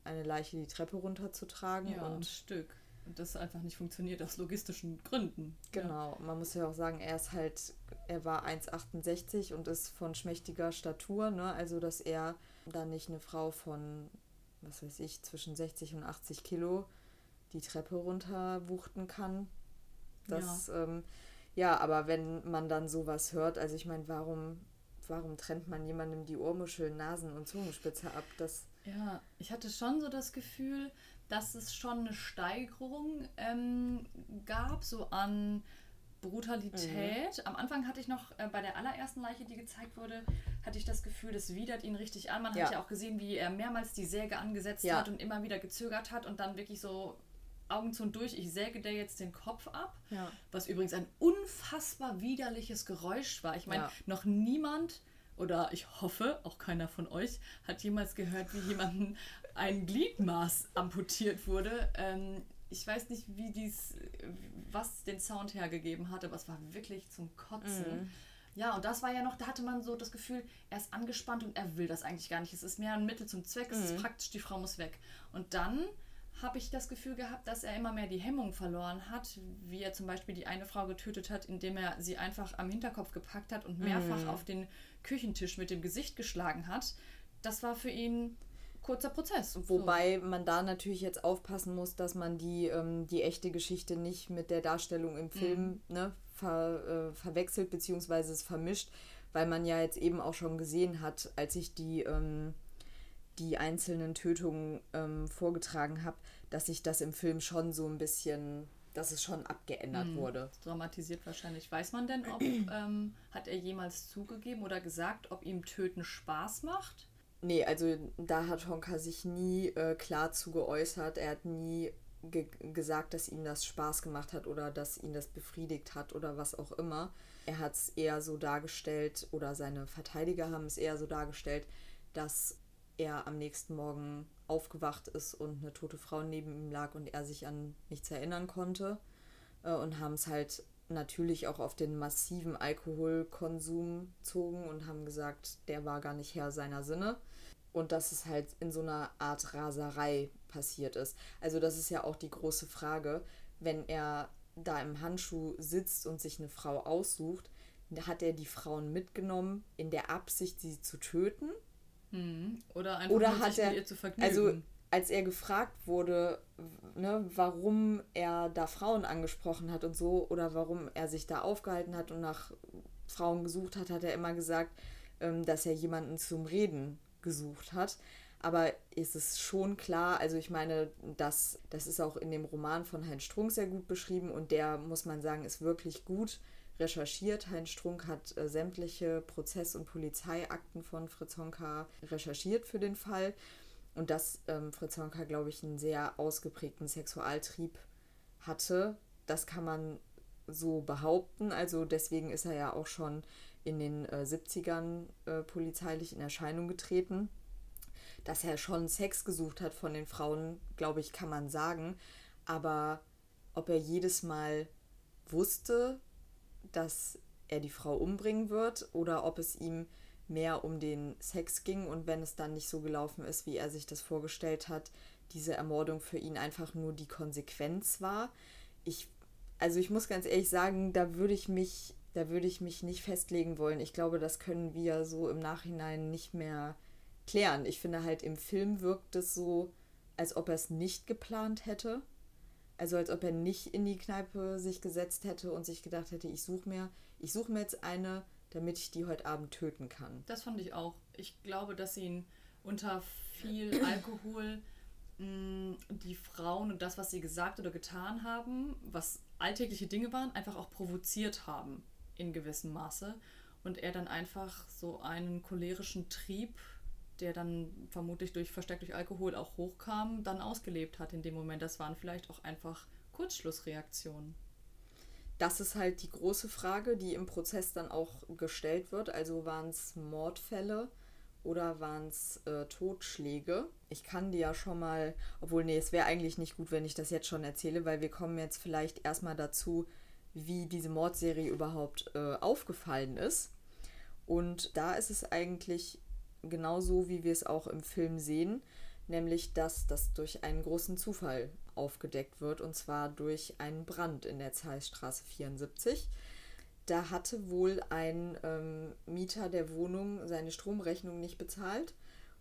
[SPEAKER 1] eine Leiche die Treppe runterzutragen.
[SPEAKER 2] Ja, und ein Stück. Und das einfach nicht funktioniert aus logistischen Gründen.
[SPEAKER 1] Genau, ja. man muss ja auch sagen, er ist halt, er war 1,68 und ist von schmächtiger Statur, ne? Also dass er dann nicht eine Frau von, was weiß ich, zwischen 60 und 80 Kilo die Treppe runterwuchten kann. Das ja. ähm, ja, aber wenn man dann sowas hört, also ich meine, warum, warum trennt man jemandem die Ohrmuscheln, Nasen und Zungenspitze ab? Das
[SPEAKER 2] ja, ich hatte schon so das Gefühl, dass es schon eine Steigerung ähm, gab, so an Brutalität. Mhm. Am Anfang hatte ich noch, äh, bei der allerersten Leiche, die gezeigt wurde, hatte ich das Gefühl, das widert ihn richtig an. Man ja. hat ja auch gesehen, wie er mehrmals die Säge angesetzt ja. hat und immer wieder gezögert hat und dann wirklich so Augen zu und durch, ich säge dir jetzt den Kopf ab. Ja. Was übrigens ein unfassbar widerliches Geräusch war. Ich meine, ja. noch niemand oder ich hoffe, auch keiner von euch hat jemals gehört, wie jemandem ein Gliedmaß amputiert wurde. Ähm, ich weiß nicht, wie dies, was den Sound hergegeben hat, aber es war wirklich zum Kotzen. Mhm. Ja, und das war ja noch, da hatte man so das Gefühl, er ist angespannt und er will das eigentlich gar nicht. Es ist mehr ein Mittel zum Zweck, es ist
[SPEAKER 1] Mhm.
[SPEAKER 2] praktisch, die Frau muss weg. Und dann habe ich das Gefühl gehabt, dass er immer mehr die Hemmung verloren hat, wie er zum Beispiel die eine Frau getötet hat, indem er sie einfach am Hinterkopf gepackt hat und mehrfach
[SPEAKER 1] Mhm.
[SPEAKER 2] auf den Küchentisch mit dem Gesicht geschlagen hat. Das war für ihn kurzer Prozess.
[SPEAKER 1] Wobei man da natürlich jetzt aufpassen muss, dass man die, ähm, die echte Geschichte nicht mit der Darstellung im Film ne, ver, äh, verwechselt bzw. es vermischt, weil man ja jetzt eben auch schon gesehen hat, als ich die, ähm, die einzelnen Tötungen ähm, vorgetragen habe, dass sich das im Film schon so ein bisschen, dass es schon abgeändert
[SPEAKER 2] Mhm.
[SPEAKER 1] wurde.
[SPEAKER 2] Dramatisiert wahrscheinlich. Weiß man denn, ob ähm, hat er jemals zugegeben oder gesagt, ob ihm Töten Spaß macht?
[SPEAKER 1] Nee, also da hat Honka sich nie äh, klar zu geäußert. Er hat nie ge gesagt, dass ihm das Spaß gemacht hat oder dass ihn das befriedigt hat oder was auch immer. Er hat es eher so dargestellt oder seine Verteidiger haben es eher so dargestellt, dass er am nächsten Morgen aufgewacht ist und eine tote Frau neben ihm lag und er sich an nichts erinnern konnte äh, und haben es halt natürlich auch auf den massiven Alkoholkonsum zogen und haben gesagt, der war gar nicht Herr seiner Sinne und dass es halt in so einer Art Raserei passiert ist. Also das ist ja auch die große Frage, wenn er da im Handschuh sitzt und sich eine Frau aussucht, hat er die Frauen mitgenommen in der Absicht, sie zu töten?
[SPEAKER 2] Oder einfach
[SPEAKER 1] Oder hat
[SPEAKER 2] sich
[SPEAKER 1] er,
[SPEAKER 2] ihr zu vergnügen?
[SPEAKER 1] also als er gefragt wurde, ne, warum er da Frauen angesprochen hat und so, oder warum er sich da aufgehalten hat und nach Frauen gesucht hat, hat er immer gesagt, ähm, dass er jemanden zum Reden gesucht hat. Aber ist es schon klar, also ich meine, das, das ist auch in dem Roman von Heinz Strunk sehr gut beschrieben und der, muss man sagen, ist wirklich gut recherchiert. Heinz Strunk hat äh, sämtliche Prozess- und Polizeiakten von Fritz Honka recherchiert für den Fall. Und dass ähm, Fritz Honka, glaube ich, einen sehr ausgeprägten Sexualtrieb hatte, das kann man so behaupten. Also deswegen ist er ja auch schon in den äh, 70ern äh, polizeilich in Erscheinung getreten. Dass er schon Sex gesucht hat von den Frauen, glaube ich, kann man sagen. Aber ob er jedes Mal wusste, dass er die Frau umbringen wird oder ob es ihm mehr um den Sex ging und wenn es dann nicht so gelaufen ist, wie er sich das vorgestellt hat, diese Ermordung für ihn einfach nur die Konsequenz war. Ich, also ich muss ganz ehrlich sagen, da würde ich mich, da würde ich mich nicht festlegen wollen. Ich glaube, das können wir so im Nachhinein nicht mehr klären. Ich finde halt im Film wirkt es so, als ob er es nicht geplant hätte. Also als ob er nicht in die Kneipe sich gesetzt hätte und sich gedacht hätte, ich suche mir, ich suche mir jetzt eine, damit ich die heute Abend töten kann.
[SPEAKER 2] Das fand ich auch. Ich glaube, dass ihn unter viel Alkohol mh, die Frauen und das, was sie gesagt oder getan haben, was alltägliche Dinge waren, einfach auch provoziert haben in gewissem Maße. Und er dann einfach so einen cholerischen Trieb, der dann vermutlich durch verstärkt durch Alkohol auch hochkam, dann ausgelebt hat in dem Moment. Das waren vielleicht auch einfach Kurzschlussreaktionen.
[SPEAKER 1] Das ist halt die große Frage, die im Prozess dann auch gestellt wird. Also waren es Mordfälle oder waren es äh, Totschläge? Ich kann dir ja schon mal, obwohl nee, es wäre eigentlich nicht gut, wenn ich das jetzt schon erzähle, weil wir kommen jetzt vielleicht erstmal dazu, wie diese Mordserie überhaupt äh, aufgefallen ist. Und da ist es eigentlich genauso, wie wir es auch im Film sehen, nämlich dass das durch einen großen Zufall aufgedeckt wird, und zwar durch einen Brand in der Zeissstraße 74. Da hatte wohl ein ähm, Mieter der Wohnung seine Stromrechnung nicht bezahlt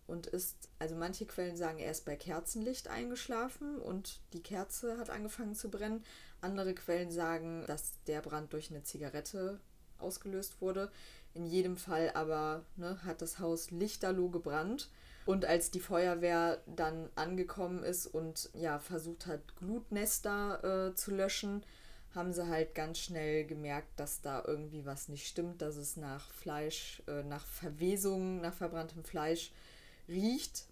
[SPEAKER 1] und ist, also manche Quellen sagen, er ist bei Kerzenlicht eingeschlafen und die Kerze hat angefangen zu brennen. Andere Quellen sagen, dass der Brand durch eine Zigarette ausgelöst wurde. In jedem Fall aber ne, hat das Haus lichterloh gebrannt. Und als die Feuerwehr dann angekommen ist und ja versucht hat, Glutnester äh, zu löschen, haben sie halt ganz schnell gemerkt, dass da irgendwie was nicht stimmt, dass es nach Fleisch, äh, nach Verwesung, nach verbranntem Fleisch riecht.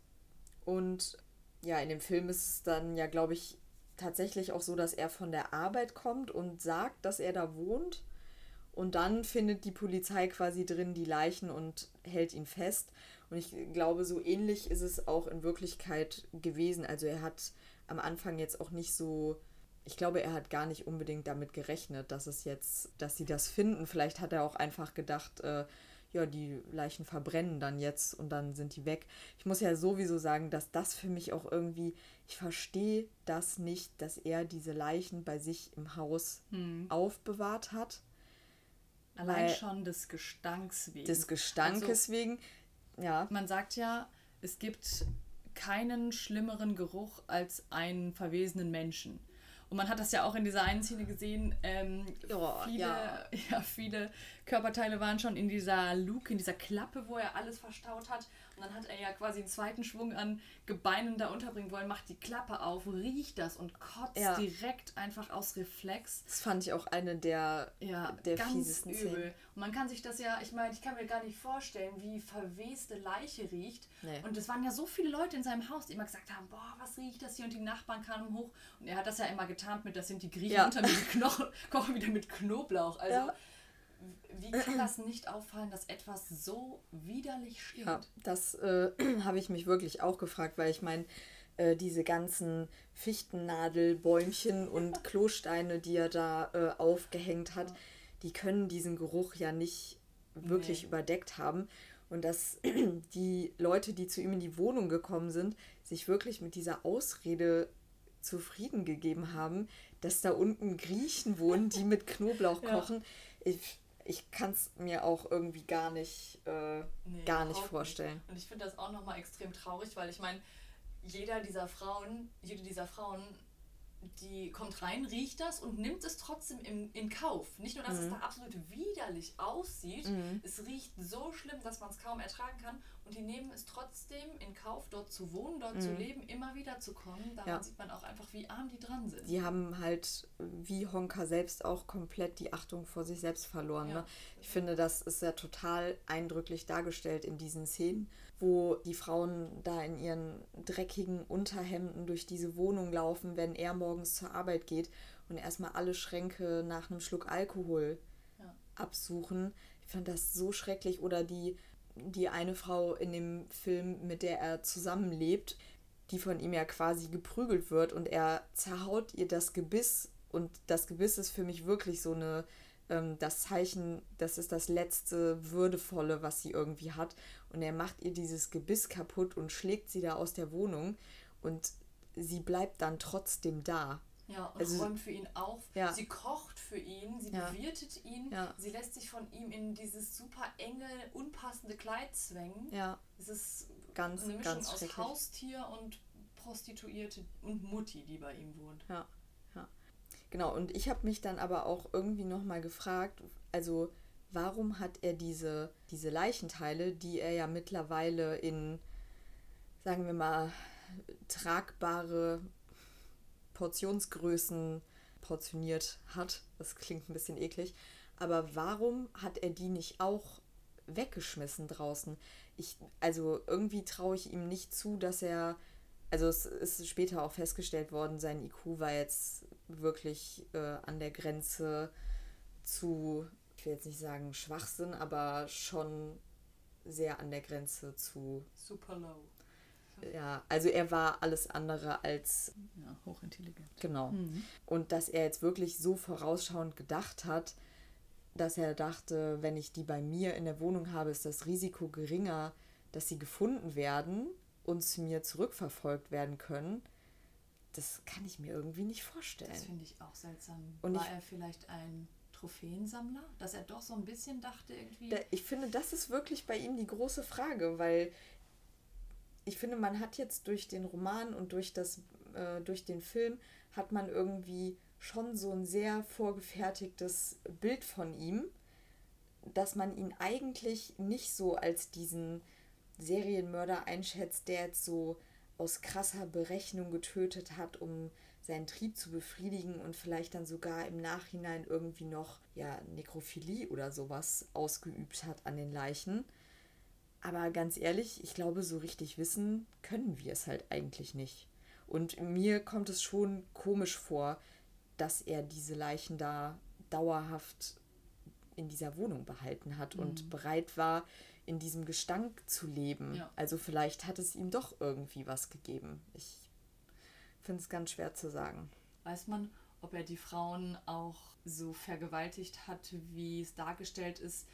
[SPEAKER 1] Und ja, in dem Film ist es dann ja, glaube ich, tatsächlich auch so, dass er von der Arbeit kommt und sagt, dass er da wohnt. Und dann findet die Polizei quasi drin die Leichen und hält ihn fest. Und ich glaube, so ähnlich ist es auch in Wirklichkeit gewesen. Also er hat am Anfang jetzt auch nicht so ich glaube, er hat gar nicht unbedingt damit gerechnet, dass es jetzt, dass sie das finden. Vielleicht hat er auch einfach gedacht, äh, ja, die Leichen verbrennen dann jetzt und dann sind die weg. Ich muss ja sowieso sagen, dass das für mich auch irgendwie, ich verstehe das nicht, dass er diese Leichen bei sich im Haus hm. aufbewahrt hat.
[SPEAKER 2] Allein schon des Gestanks
[SPEAKER 1] wegen. Des Gestankes also, wegen, ja.
[SPEAKER 2] Man sagt ja, es gibt keinen schlimmeren Geruch als einen verwesenen Menschen. Und man hat das ja auch in dieser einen Szene gesehen. Ähm, oh, viele, ja. ja. viele Körperteile waren schon in dieser Luke, in dieser Klappe, wo er alles verstaut hat. Und dann hat er ja quasi einen zweiten Schwung an Gebeinen da unterbringen wollen, macht die Klappe auf, riecht das und kotzt ja. direkt einfach aus Reflex.
[SPEAKER 1] Das fand ich auch eine der, ja, der
[SPEAKER 2] ganz fiesesten übel. Szenen. Und man kann sich das ja, ich meine, ich kann mir gar nicht vorstellen, wie verweste Leiche riecht. Nee. Und es waren ja so viele Leute in seinem Haus, die immer gesagt haben, boah, was riecht das hier? Und die Nachbarn kamen hoch. Und er hat das ja immer getarnt mit, das sind die Griechen ja. unter mir, die Knochen, kochen wieder mit Knoblauch. Also ja wie kann das nicht auffallen, dass etwas so widerlich stinkt? Ja,
[SPEAKER 1] das äh, habe ich mich wirklich auch gefragt, weil ich meine, äh, diese ganzen Fichtennadelbäumchen und Klosteine, die er da äh, aufgehängt hat, die können diesen Geruch ja nicht wirklich nee. überdeckt haben. Und dass die Leute, die zu ihm in die Wohnung gekommen sind, sich wirklich mit dieser Ausrede zufrieden gegeben haben, dass da unten Griechen wohnen, die mit Knoblauch kochen. Ja. Ich, ich kann es mir auch irgendwie gar nicht, äh, nee, gar nicht vorstellen. Nicht.
[SPEAKER 2] Und ich finde das auch nochmal extrem traurig, weil ich meine, jeder dieser Frauen, jede dieser Frauen die kommt rein, riecht das und nimmt es trotzdem in, in Kauf. Nicht nur, dass mhm. es da absolut widerlich aussieht, mhm. es riecht so schlimm, dass man es kaum ertragen kann und die nehmen es trotzdem in Kauf, dort zu wohnen, dort mhm. zu leben, immer wieder zu kommen. Daran ja. sieht man auch einfach, wie arm die dran sind.
[SPEAKER 1] Die haben halt, wie Honka selbst, auch komplett die Achtung vor sich selbst verloren. Ja. Ne? Ich finde, das ist ja total eindrücklich dargestellt in diesen Szenen wo die Frauen da in ihren dreckigen Unterhemden durch diese Wohnung laufen, wenn er morgens zur Arbeit geht und erstmal alle Schränke nach einem Schluck Alkohol ja. absuchen. Ich fand das so schrecklich. Oder die, die eine Frau in dem Film, mit der er zusammenlebt, die von ihm ja quasi geprügelt wird und er zerhaut ihr das Gebiss und das Gebiss ist für mich wirklich so eine ähm, das Zeichen, das ist das letzte Würdevolle, was sie irgendwie hat. Und er macht ihr dieses Gebiss kaputt und schlägt sie da aus der Wohnung und sie bleibt dann trotzdem da.
[SPEAKER 2] Ja, und also, räumt für ihn auf. Ja. Sie kocht für ihn, sie ja. bewirtet ihn, ja. sie lässt sich von ihm in dieses super enge, unpassende Kleid zwängen. Ja. Es ist ganz, eine Mischung ganz aus Haustier und Prostituierte und Mutti, die bei ihm wohnt.
[SPEAKER 1] Ja. Genau, und ich habe mich dann aber auch irgendwie nochmal gefragt, also warum hat er diese, diese Leichenteile, die er ja mittlerweile in, sagen wir mal, tragbare Portionsgrößen portioniert hat. Das klingt ein bisschen eklig. Aber warum hat er die nicht auch weggeschmissen draußen? Ich, also irgendwie traue ich ihm nicht zu, dass er, also es ist später auch festgestellt worden, sein IQ war jetzt wirklich äh, an der Grenze zu, ich will jetzt nicht sagen Schwachsinn, aber schon sehr an der Grenze zu.
[SPEAKER 2] Super low.
[SPEAKER 1] Ja, also er war alles andere als.
[SPEAKER 2] Ja, hochintelligent.
[SPEAKER 1] Genau. Mhm. Und dass er jetzt wirklich so vorausschauend gedacht hat, dass er dachte, wenn ich die bei mir in der Wohnung habe, ist das Risiko geringer, dass sie gefunden werden und zu mir zurückverfolgt werden können das kann ich mir irgendwie nicht vorstellen. Das
[SPEAKER 2] finde ich auch seltsam. Und War ich, er vielleicht ein Trophäensammler? Dass er doch so ein bisschen dachte irgendwie.
[SPEAKER 1] Ich finde, das ist wirklich bei ihm die große Frage, weil ich finde, man hat jetzt durch den Roman und durch, das, äh, durch den Film hat man irgendwie schon so ein sehr vorgefertigtes Bild von ihm, dass man ihn eigentlich nicht so als diesen Serienmörder einschätzt, der jetzt so aus krasser Berechnung getötet hat, um seinen Trieb zu befriedigen und vielleicht dann sogar im Nachhinein irgendwie noch ja Nekrophilie oder sowas ausgeübt hat an den Leichen. Aber ganz ehrlich, ich glaube, so richtig wissen können wir es halt eigentlich nicht. Und mir kommt es schon komisch vor, dass er diese Leichen da dauerhaft in dieser Wohnung behalten hat mhm. und bereit war, in diesem Gestank zu leben. Ja. Also vielleicht hat es ihm doch irgendwie was gegeben. Ich finde es ganz schwer zu sagen.
[SPEAKER 2] Weiß man, ob er die Frauen auch so vergewaltigt hat, wie es dargestellt ist,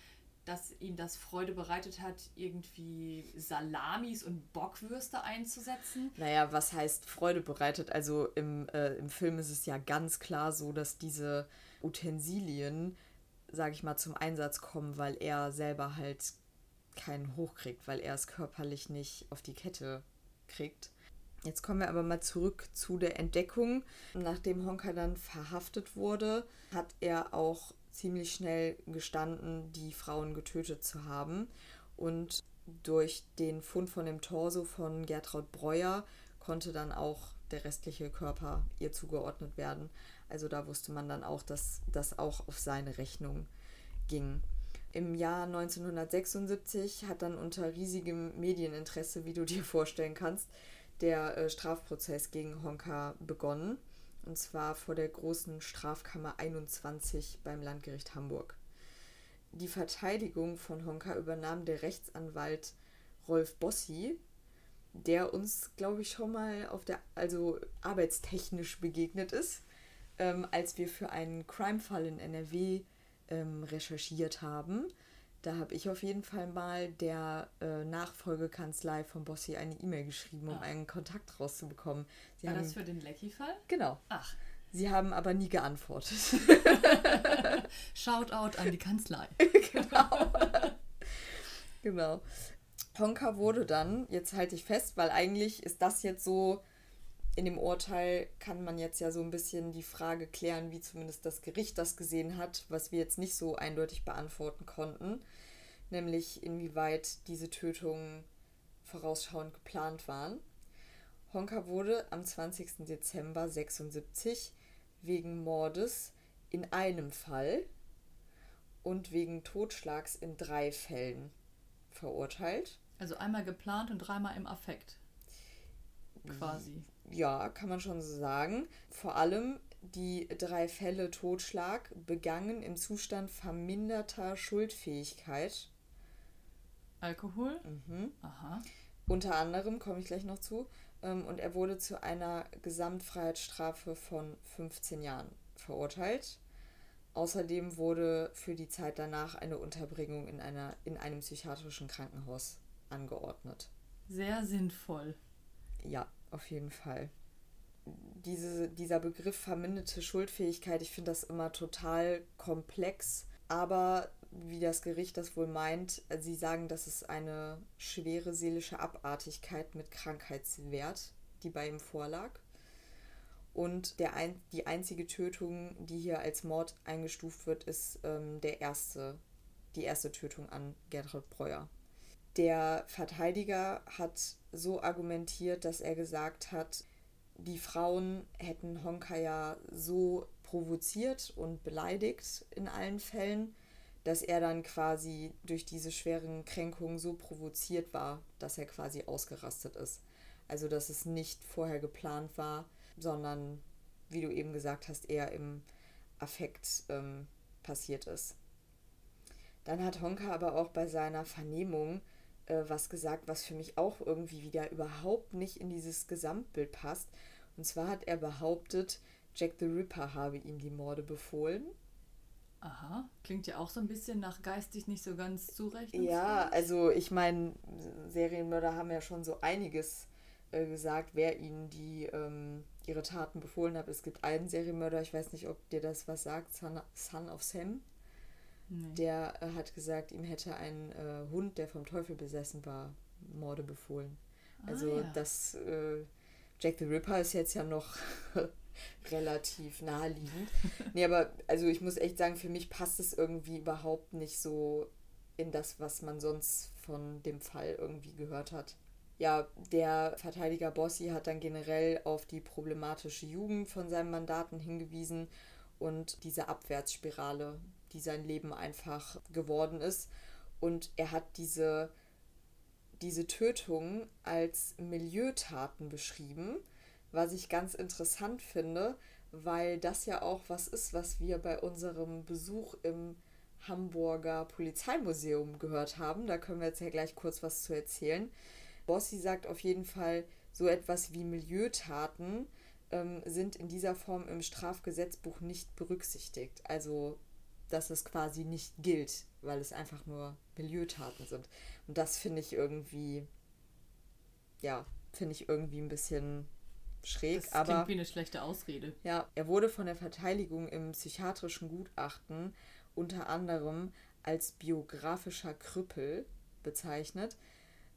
[SPEAKER 2] dass ihm das Freude bereitet hat, irgendwie Salamis und Bockwürste einzusetzen.
[SPEAKER 1] Naja, was heißt Freude bereitet? Also im, äh, im Film ist es ja ganz klar so, dass diese Utensilien, sag ich mal, zum Einsatz kommen, weil er selber halt keinen hochkriegt, weil er es körperlich nicht auf die Kette kriegt. Jetzt kommen wir aber mal zurück zu der Entdeckung. Nachdem Honka dann verhaftet wurde, hat er auch ziemlich schnell gestanden, die Frauen getötet zu haben. Und durch den Fund von dem Torso von Gertraud Breuer konnte dann auch der restliche Körper ihr zugeordnet werden. Also da wusste man dann auch, dass das auch auf seine Rechnung ging. Im Jahr 1976 hat dann unter riesigem Medieninteresse, wie du dir vorstellen kannst, der äh, Strafprozess gegen Honka begonnen und zwar vor der großen Strafkammer 21 beim Landgericht Hamburg. Die Verteidigung von Honka übernahm der Rechtsanwalt Rolf Bossi, der uns, glaube ich, schon mal auf der, also arbeitstechnisch begegnet ist, ähm, als wir für einen Crime-Fall in NRW ähm, recherchiert haben. Da habe ich auf jeden Fall mal der äh, Nachfolgekanzlei von Bossi eine E-Mail geschrieben, um Ach. einen Kontakt rauszubekommen.
[SPEAKER 2] Sie War haben, das für den Lecky-Fall?
[SPEAKER 1] Genau. Ach. Sie haben aber nie geantwortet.
[SPEAKER 2] Shoutout an die Kanzlei.
[SPEAKER 1] genau. genau. Honka wurde dann, jetzt halte ich fest, weil eigentlich ist das jetzt so, in dem Urteil kann man jetzt ja so ein bisschen die Frage klären, wie zumindest das Gericht das gesehen hat, was wir jetzt nicht so eindeutig beantworten konnten nämlich inwieweit diese Tötungen vorausschauend geplant waren. Honka wurde am 20. Dezember 76 wegen Mordes in einem Fall und wegen Totschlags in drei Fällen verurteilt.
[SPEAKER 2] Also einmal geplant und dreimal im Affekt.
[SPEAKER 1] Quasi. Ja, kann man schon so sagen. Vor allem die drei Fälle Totschlag begangen im Zustand verminderter Schuldfähigkeit
[SPEAKER 2] Alkohol? Mhm.
[SPEAKER 1] Aha. Unter anderem komme ich gleich noch zu. Ähm, und er wurde zu einer Gesamtfreiheitsstrafe von 15 Jahren verurteilt. Außerdem wurde für die Zeit danach eine Unterbringung in, einer, in einem psychiatrischen Krankenhaus angeordnet.
[SPEAKER 2] Sehr sinnvoll.
[SPEAKER 1] Ja, auf jeden Fall. Diese, dieser Begriff verminderte Schuldfähigkeit, ich finde das immer total komplex, aber wie das Gericht das wohl meint. Sie sagen, das ist eine schwere seelische Abartigkeit mit Krankheitswert, die bei ihm vorlag. Und der ein, die einzige Tötung, die hier als Mord eingestuft wird, ist ähm, der erste, die erste Tötung an Gertrud Breuer. Der Verteidiger hat so argumentiert, dass er gesagt hat, die Frauen hätten Honka ja so provoziert und beleidigt in allen Fällen, dass er dann quasi durch diese schweren Kränkungen so provoziert war, dass er quasi ausgerastet ist. Also dass es nicht vorher geplant war, sondern, wie du eben gesagt hast, eher im Affekt ähm, passiert ist. Dann hat Honka aber auch bei seiner Vernehmung äh, was gesagt, was für mich auch irgendwie wieder überhaupt nicht in dieses Gesamtbild passt. Und zwar hat er behauptet, Jack the Ripper habe ihm die Morde befohlen
[SPEAKER 2] Aha, klingt ja auch so ein bisschen nach geistig nicht so ganz zurecht.
[SPEAKER 1] Ja, also ich meine, Serienmörder haben ja schon so einiges äh, gesagt, wer ihnen die ähm, ihre Taten befohlen hat. Es gibt einen Serienmörder, ich weiß nicht, ob dir das was sagt, Son, Son of Sam. Nee. Der äh, hat gesagt, ihm hätte ein äh, Hund, der vom Teufel besessen war, Morde befohlen. Ah, also ja. das äh, Jack the Ripper ist jetzt ja noch relativ naheliegend. nee, aber also ich muss echt sagen, für mich passt es irgendwie überhaupt nicht so in das, was man sonst von dem Fall irgendwie gehört hat. Ja, der Verteidiger Bossi hat dann generell auf die problematische Jugend von seinem Mandaten hingewiesen und diese Abwärtsspirale, die sein Leben einfach geworden ist. Und er hat diese, diese Tötung als Milieutaten beschrieben was ich ganz interessant finde, weil das ja auch was ist, was wir bei unserem Besuch im Hamburger Polizeimuseum gehört haben. Da können wir jetzt ja gleich kurz was zu erzählen. Bossi sagt auf jeden Fall, so etwas wie Milieutaten ähm, sind in dieser Form im Strafgesetzbuch nicht berücksichtigt. Also, dass es quasi nicht gilt, weil es einfach nur Milieutaten sind. Und das finde ich irgendwie, ja, finde ich irgendwie ein bisschen schräg.
[SPEAKER 2] Das
[SPEAKER 1] aber
[SPEAKER 2] klingt wie eine schlechte Ausrede.
[SPEAKER 1] ja, er wurde von der Verteidigung im psychiatrischen Gutachten unter anderem als biografischer Krüppel bezeichnet,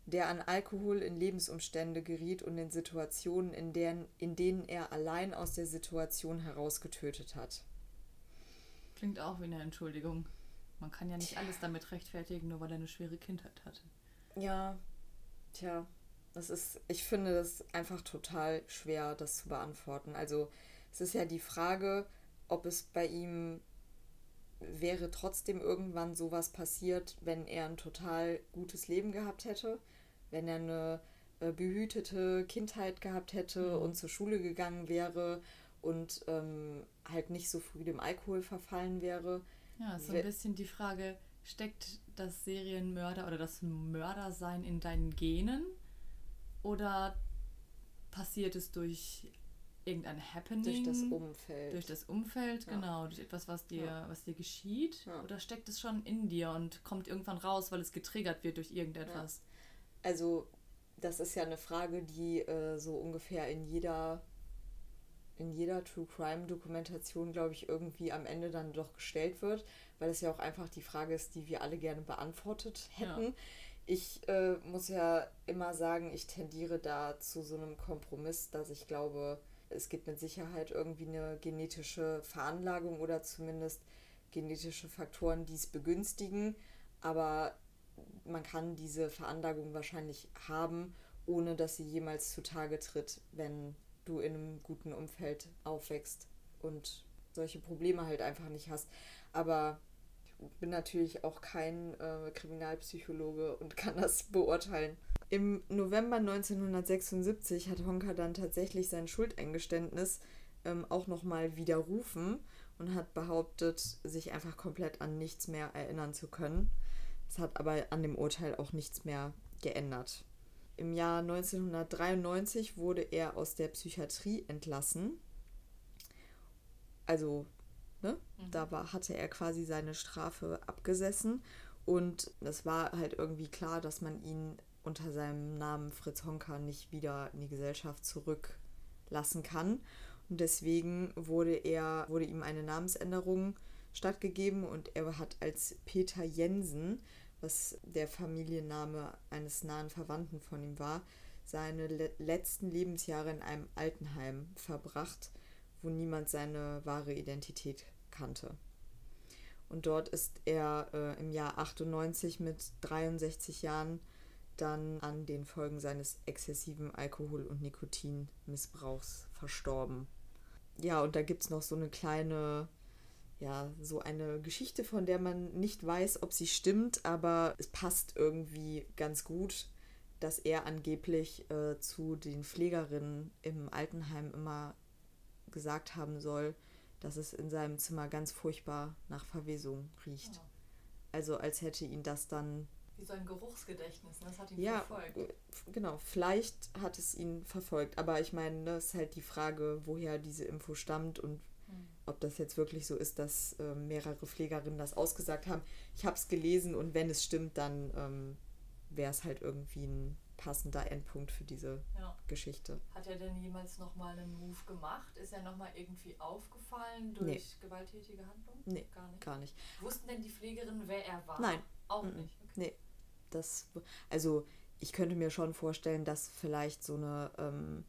[SPEAKER 1] der an Alkohol in Lebensumstände geriet und in Situationen, in, deren, in denen er allein aus der Situation heraus getötet hat.
[SPEAKER 2] Klingt auch wie eine Entschuldigung. Man kann ja nicht alles damit rechtfertigen, nur weil er eine schwere Kindheit hatte.
[SPEAKER 1] Ja, tja, das ist, ich finde das einfach total schwer, das zu beantworten. Also es ist ja die Frage, ob es bei ihm wäre trotzdem irgendwann sowas passiert, wenn er ein total gutes Leben gehabt hätte, wenn er eine äh, behütete Kindheit gehabt hätte
[SPEAKER 2] Mhm.
[SPEAKER 1] und zur Schule gegangen wäre und ähm, halt nicht so früh dem Alkohol verfallen wäre.
[SPEAKER 2] Ja, so ein bisschen die Frage, steckt das Serienmörder oder das Mördersein in deinen Genen oder passiert es durch irgendein Happening?
[SPEAKER 1] Durch das Umfeld.
[SPEAKER 2] Durch das Umfeld,
[SPEAKER 1] Ja.
[SPEAKER 2] genau, durch etwas, was dir,
[SPEAKER 1] Ja.
[SPEAKER 2] was dir geschieht?
[SPEAKER 1] Ja.
[SPEAKER 2] Oder steckt es schon in dir und kommt irgendwann raus, weil es getriggert wird durch irgendetwas?
[SPEAKER 1] Also, das ist ja eine Frage, die äh, so ungefähr in jeder, in jeder True Crime Dokumentation, glaube ich, irgendwie am Ende dann doch gestellt wird, weil es ja auch einfach die Frage ist, die wir alle gerne beantwortet hätten.
[SPEAKER 2] Ja.
[SPEAKER 1] Ich äh, muss ja immer sagen, ich tendiere da zu so einem Kompromiss, dass ich glaube, es gibt mit Sicherheit irgendwie eine genetische Veranlagung oder zumindest genetische Faktoren, die es begünstigen. Aber man kann diese Veranlagung wahrscheinlich haben, ohne dass sie jemals zutage tritt, wenn du in einem guten Umfeld aufwächst und solche Probleme halt einfach nicht hast. Aber bin natürlich auch kein äh, Kriminalpsychologe und kann das beurteilen. Im November 1976 hat Honka dann tatsächlich sein Schuldeingeständnis ähm, auch nochmal widerrufen und hat behauptet, sich einfach komplett an nichts mehr erinnern zu können. Es hat aber an dem Urteil auch nichts mehr geändert. Im Jahr 1993 wurde er aus der Psychiatrie entlassen. Also, ne,
[SPEAKER 2] Mhm.
[SPEAKER 1] da war, hatte er quasi seine Strafe abgesessen. Und es war halt irgendwie klar, dass man ihn unter seinem Namen Fritz Honka nicht wieder in die Gesellschaft zurücklassen kann. Und deswegen wurde er, wurde ihm eine Namensänderung stattgegeben und er hat als Peter Jensen, was der Familienname eines nahen Verwandten von ihm war, seine le letzten Lebensjahre in einem Altenheim verbracht, wo niemand seine wahre Identität kannte. Und dort ist er äh, im Jahr 98 mit 63 Jahren dann an den Folgen seines exzessiven Alkohol- und Nikotinmissbrauchs verstorben. Ja, und da gibt es noch so eine kleine, ja, so eine Geschichte, von der man nicht weiß, ob sie stimmt, aber es passt irgendwie ganz gut, dass er angeblich äh, zu den Pflegerinnen im Altenheim immer gesagt haben soll, dass es in seinem Zimmer ganz furchtbar nach Verwesung riecht.
[SPEAKER 2] Ja.
[SPEAKER 1] Also als hätte ihn das dann
[SPEAKER 2] Wie so ein Geruchsgedächtnis, ne? das hat ihn
[SPEAKER 1] ja,
[SPEAKER 2] verfolgt.
[SPEAKER 1] äh, genau, vielleicht hat es ihn verfolgt, aber ich meine, das ist halt die Frage, woher diese Info stammt und
[SPEAKER 2] Hm.
[SPEAKER 1] ob das jetzt wirklich so ist, dass äh, mehrere Pflegerinnen das ausgesagt haben. Ich habe es gelesen und wenn es stimmt, dann ähm, wäre es halt irgendwie ein passender Endpunkt für diese
[SPEAKER 2] Ja.
[SPEAKER 1] Geschichte.
[SPEAKER 2] Hat er denn jemals nochmal einen Move gemacht? Ist er nochmal irgendwie aufgefallen durch
[SPEAKER 1] Nee.
[SPEAKER 2] gewalttätige Handlungen?
[SPEAKER 1] Nee.
[SPEAKER 2] Gar nicht.
[SPEAKER 1] Gar nicht.
[SPEAKER 2] Wussten denn die Pflegerinnen, wer er war?
[SPEAKER 1] Nein.
[SPEAKER 2] Auch
[SPEAKER 1] Mhm.
[SPEAKER 2] nicht. Okay.
[SPEAKER 1] Nee. Das, also ich könnte mir schon vorstellen, dass vielleicht so eine, ähm,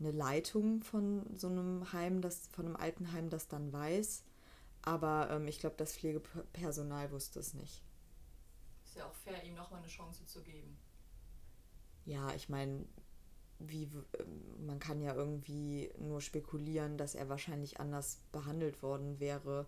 [SPEAKER 1] eine Leitung von so einem Heim, das, von einem Altenheim das dann weiß. Aber ähm, ich glaube, das Pflegepersonal wusste es nicht.
[SPEAKER 2] Ist ja auch fair, ihm nochmal eine Chance zu geben.
[SPEAKER 1] Ja, ich meine, wie ähm, man kann ja irgendwie nur spekulieren, dass er wahrscheinlich anders behandelt worden wäre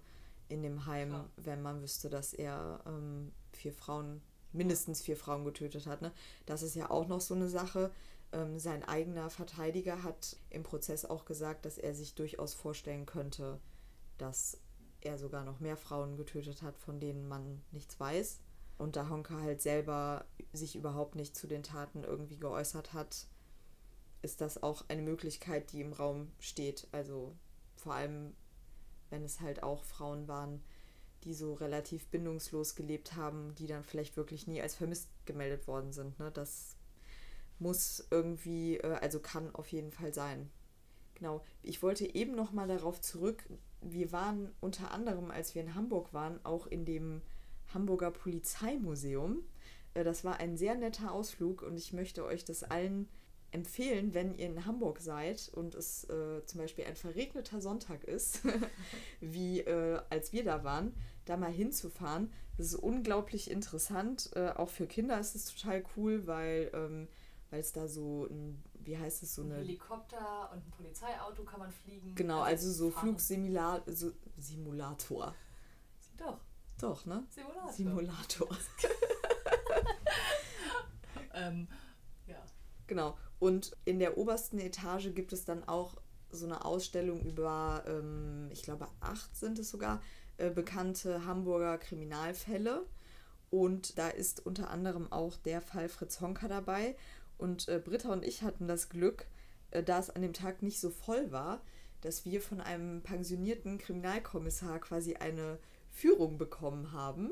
[SPEAKER 1] in dem Heim,
[SPEAKER 2] Klar.
[SPEAKER 1] wenn man wüsste, dass er ähm, vier Frauen, mindestens vier Frauen getötet hat. Ne? Das ist ja auch noch so eine Sache. Ähm, sein eigener Verteidiger hat im Prozess auch gesagt, dass er sich durchaus vorstellen könnte, dass er sogar noch mehr Frauen getötet hat, von denen man nichts weiß. Und da Honka halt selber sich überhaupt nicht zu den Taten irgendwie geäußert hat, ist das auch eine Möglichkeit, die im Raum steht. Also vor allem, wenn es halt auch Frauen waren, die so relativ bindungslos gelebt haben, die dann vielleicht wirklich nie als vermisst gemeldet worden sind. Ne? Das muss irgendwie, äh, also kann auf jeden Fall sein. Genau. Ich wollte eben noch mal darauf zurück. Wir waren unter anderem, als wir in Hamburg waren, auch in dem Hamburger Polizeimuseum. Äh, das war ein sehr netter Ausflug und ich möchte euch das allen empfehlen, wenn ihr in Hamburg seid und es äh, zum Beispiel ein verregneter Sonntag ist, wie äh, als wir da waren, da mal hinzufahren. Das ist unglaublich interessant. Äh, auch für Kinder ist es total cool, weil ähm, es da so ein, wie heißt es, so eine.
[SPEAKER 2] Ein Helikopter und ein Polizeiauto kann man fliegen.
[SPEAKER 1] Genau, also, also so Flugsimulator. So Simulator.
[SPEAKER 2] Doch.
[SPEAKER 1] Doch, ne?
[SPEAKER 2] Simulator.
[SPEAKER 1] Simulator.
[SPEAKER 2] ähm, ja.
[SPEAKER 1] Genau. Und in der obersten Etage gibt es dann auch so eine Ausstellung über, ähm, ich glaube, acht sind es sogar, äh, bekannte Hamburger Kriminalfälle. Und da ist unter anderem auch der Fall Fritz Honka dabei. Und äh, Britta und ich hatten das Glück, äh, da es an dem Tag nicht so voll war, dass wir von einem pensionierten Kriminalkommissar quasi eine Führung bekommen haben.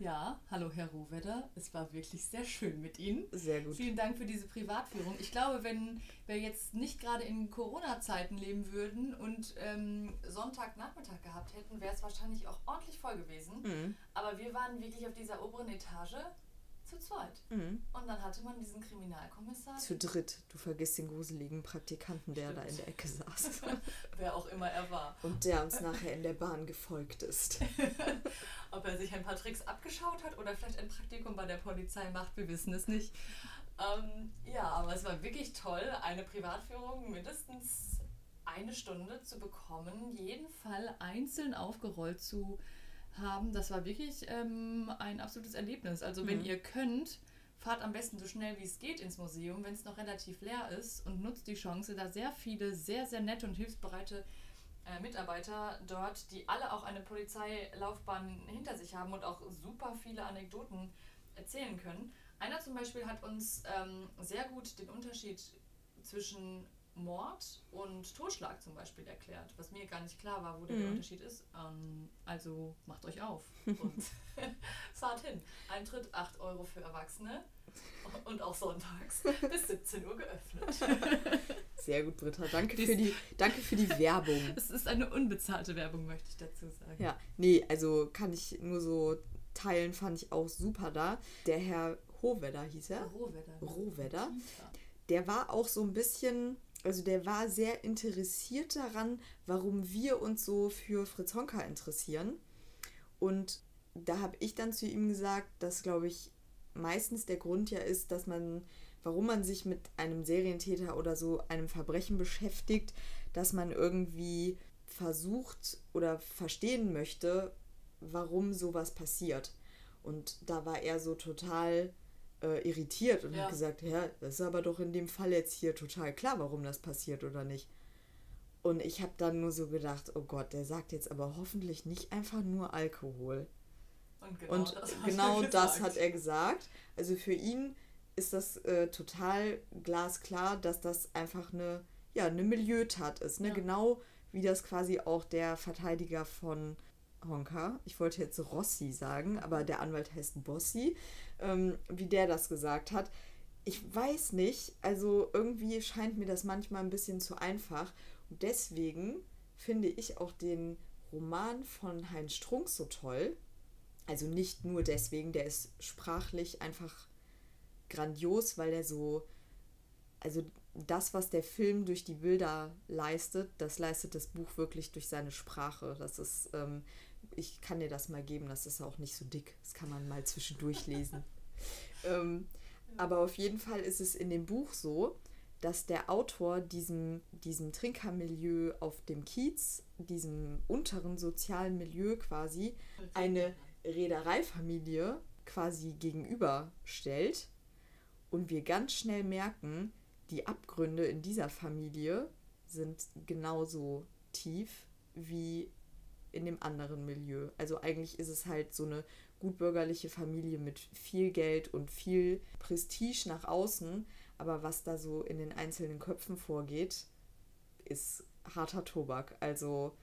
[SPEAKER 2] Ja, hallo Herr Rohwedder. Es war wirklich sehr schön mit Ihnen.
[SPEAKER 1] Sehr gut.
[SPEAKER 2] Vielen Dank für diese Privatführung. Ich glaube, wenn wir jetzt nicht gerade in Corona-Zeiten leben würden und ähm, Sonntagnachmittag gehabt hätten, wäre es wahrscheinlich auch ordentlich voll gewesen.
[SPEAKER 1] Mhm.
[SPEAKER 2] Aber wir waren wirklich auf dieser oberen Etage zu zweit.
[SPEAKER 1] Mhm.
[SPEAKER 2] Und dann hatte man diesen Kriminalkommissar.
[SPEAKER 1] Zu dritt. Du vergisst den gruseligen Praktikanten, der Stimmt. da in der Ecke saß.
[SPEAKER 2] Wer auch immer er war.
[SPEAKER 1] Und der uns nachher in der Bahn gefolgt ist.
[SPEAKER 2] Ob er sich ein paar Tricks abgeschaut hat oder vielleicht ein Praktikum bei der Polizei macht, wir wissen es nicht. Ähm, ja, aber es war wirklich toll, eine Privatführung mindestens eine Stunde zu bekommen, jeden Fall einzeln aufgerollt zu haben, das war wirklich ähm, ein absolutes Erlebnis. Also wenn mhm. ihr könnt, fahrt am besten so schnell wie es geht ins Museum, wenn es noch relativ leer ist und nutzt die Chance, da sehr viele sehr, sehr nette und hilfsbereite äh, Mitarbeiter dort, die alle auch eine Polizeilaufbahn hinter sich haben und auch super viele Anekdoten erzählen können. Einer zum Beispiel hat uns ähm, sehr gut den Unterschied zwischen Mord und Totschlag zum Beispiel erklärt, was mir gar nicht klar war, wo mhm. der Unterschied ist. Ähm, also macht euch auf und fahrt hin. Eintritt 8 Euro für Erwachsene und auch sonntags bis 17 Uhr geöffnet.
[SPEAKER 1] Sehr gut, Britta. Danke für die, danke für die Werbung.
[SPEAKER 2] Es ist eine unbezahlte Werbung, möchte ich dazu sagen.
[SPEAKER 1] Ja, nee, also kann ich nur so teilen, fand ich auch super da. Der Herr Hohwedder hieß er.
[SPEAKER 2] Rohwedder.
[SPEAKER 1] Rohwedder. Der war auch so ein bisschen also der war sehr interessiert daran, warum wir uns so für Fritz Honka interessieren. Und da habe ich dann zu ihm gesagt, dass, glaube ich, meistens der Grund ja ist, dass man, warum man sich mit einem Serientäter oder so einem Verbrechen beschäftigt, dass man irgendwie versucht oder verstehen möchte, warum sowas passiert. Und da war er so total äh, irritiert und ja. hat gesagt, ja, das ist aber doch in dem Fall jetzt hier total klar, warum das passiert oder nicht. Und ich habe dann nur so gedacht, oh Gott, der sagt jetzt aber hoffentlich nicht einfach nur Alkohol.
[SPEAKER 2] Und genau,
[SPEAKER 1] und
[SPEAKER 2] das,
[SPEAKER 1] genau das hat er gesagt. Also für ihn ist das äh, total glasklar, dass das einfach eine, ja, eine Milieutat ist. Ne? Ja. Genau wie das quasi auch der Verteidiger von Honka, ich wollte jetzt Rossi sagen, aber der Anwalt heißt Bossi, ähm, wie der das gesagt hat. Ich weiß nicht, also irgendwie scheint mir das manchmal ein bisschen zu einfach. Und deswegen finde ich auch den Roman von Heinz Strunk so toll. Also nicht nur deswegen, der ist sprachlich einfach grandios, weil er so, also das, was der Film durch die Bilder leistet, das leistet das Buch wirklich durch seine Sprache. Das ist ähm, ich kann dir das mal geben, das ist auch nicht so dick. Das kann man mal zwischendurch lesen. ähm, aber auf jeden Fall ist es in dem Buch so, dass der Autor diesem, diesem Trinkermilieu auf dem Kiez, diesem unteren sozialen Milieu quasi, eine Reedereifamilie quasi gegenüberstellt und wir ganz schnell merken, die Abgründe in dieser Familie sind genauso tief wie in dem anderen Milieu. Also eigentlich ist es halt so eine gutbürgerliche Familie mit viel Geld und viel Prestige nach außen, aber was da so in den einzelnen Köpfen vorgeht, ist harter Tobak. Also,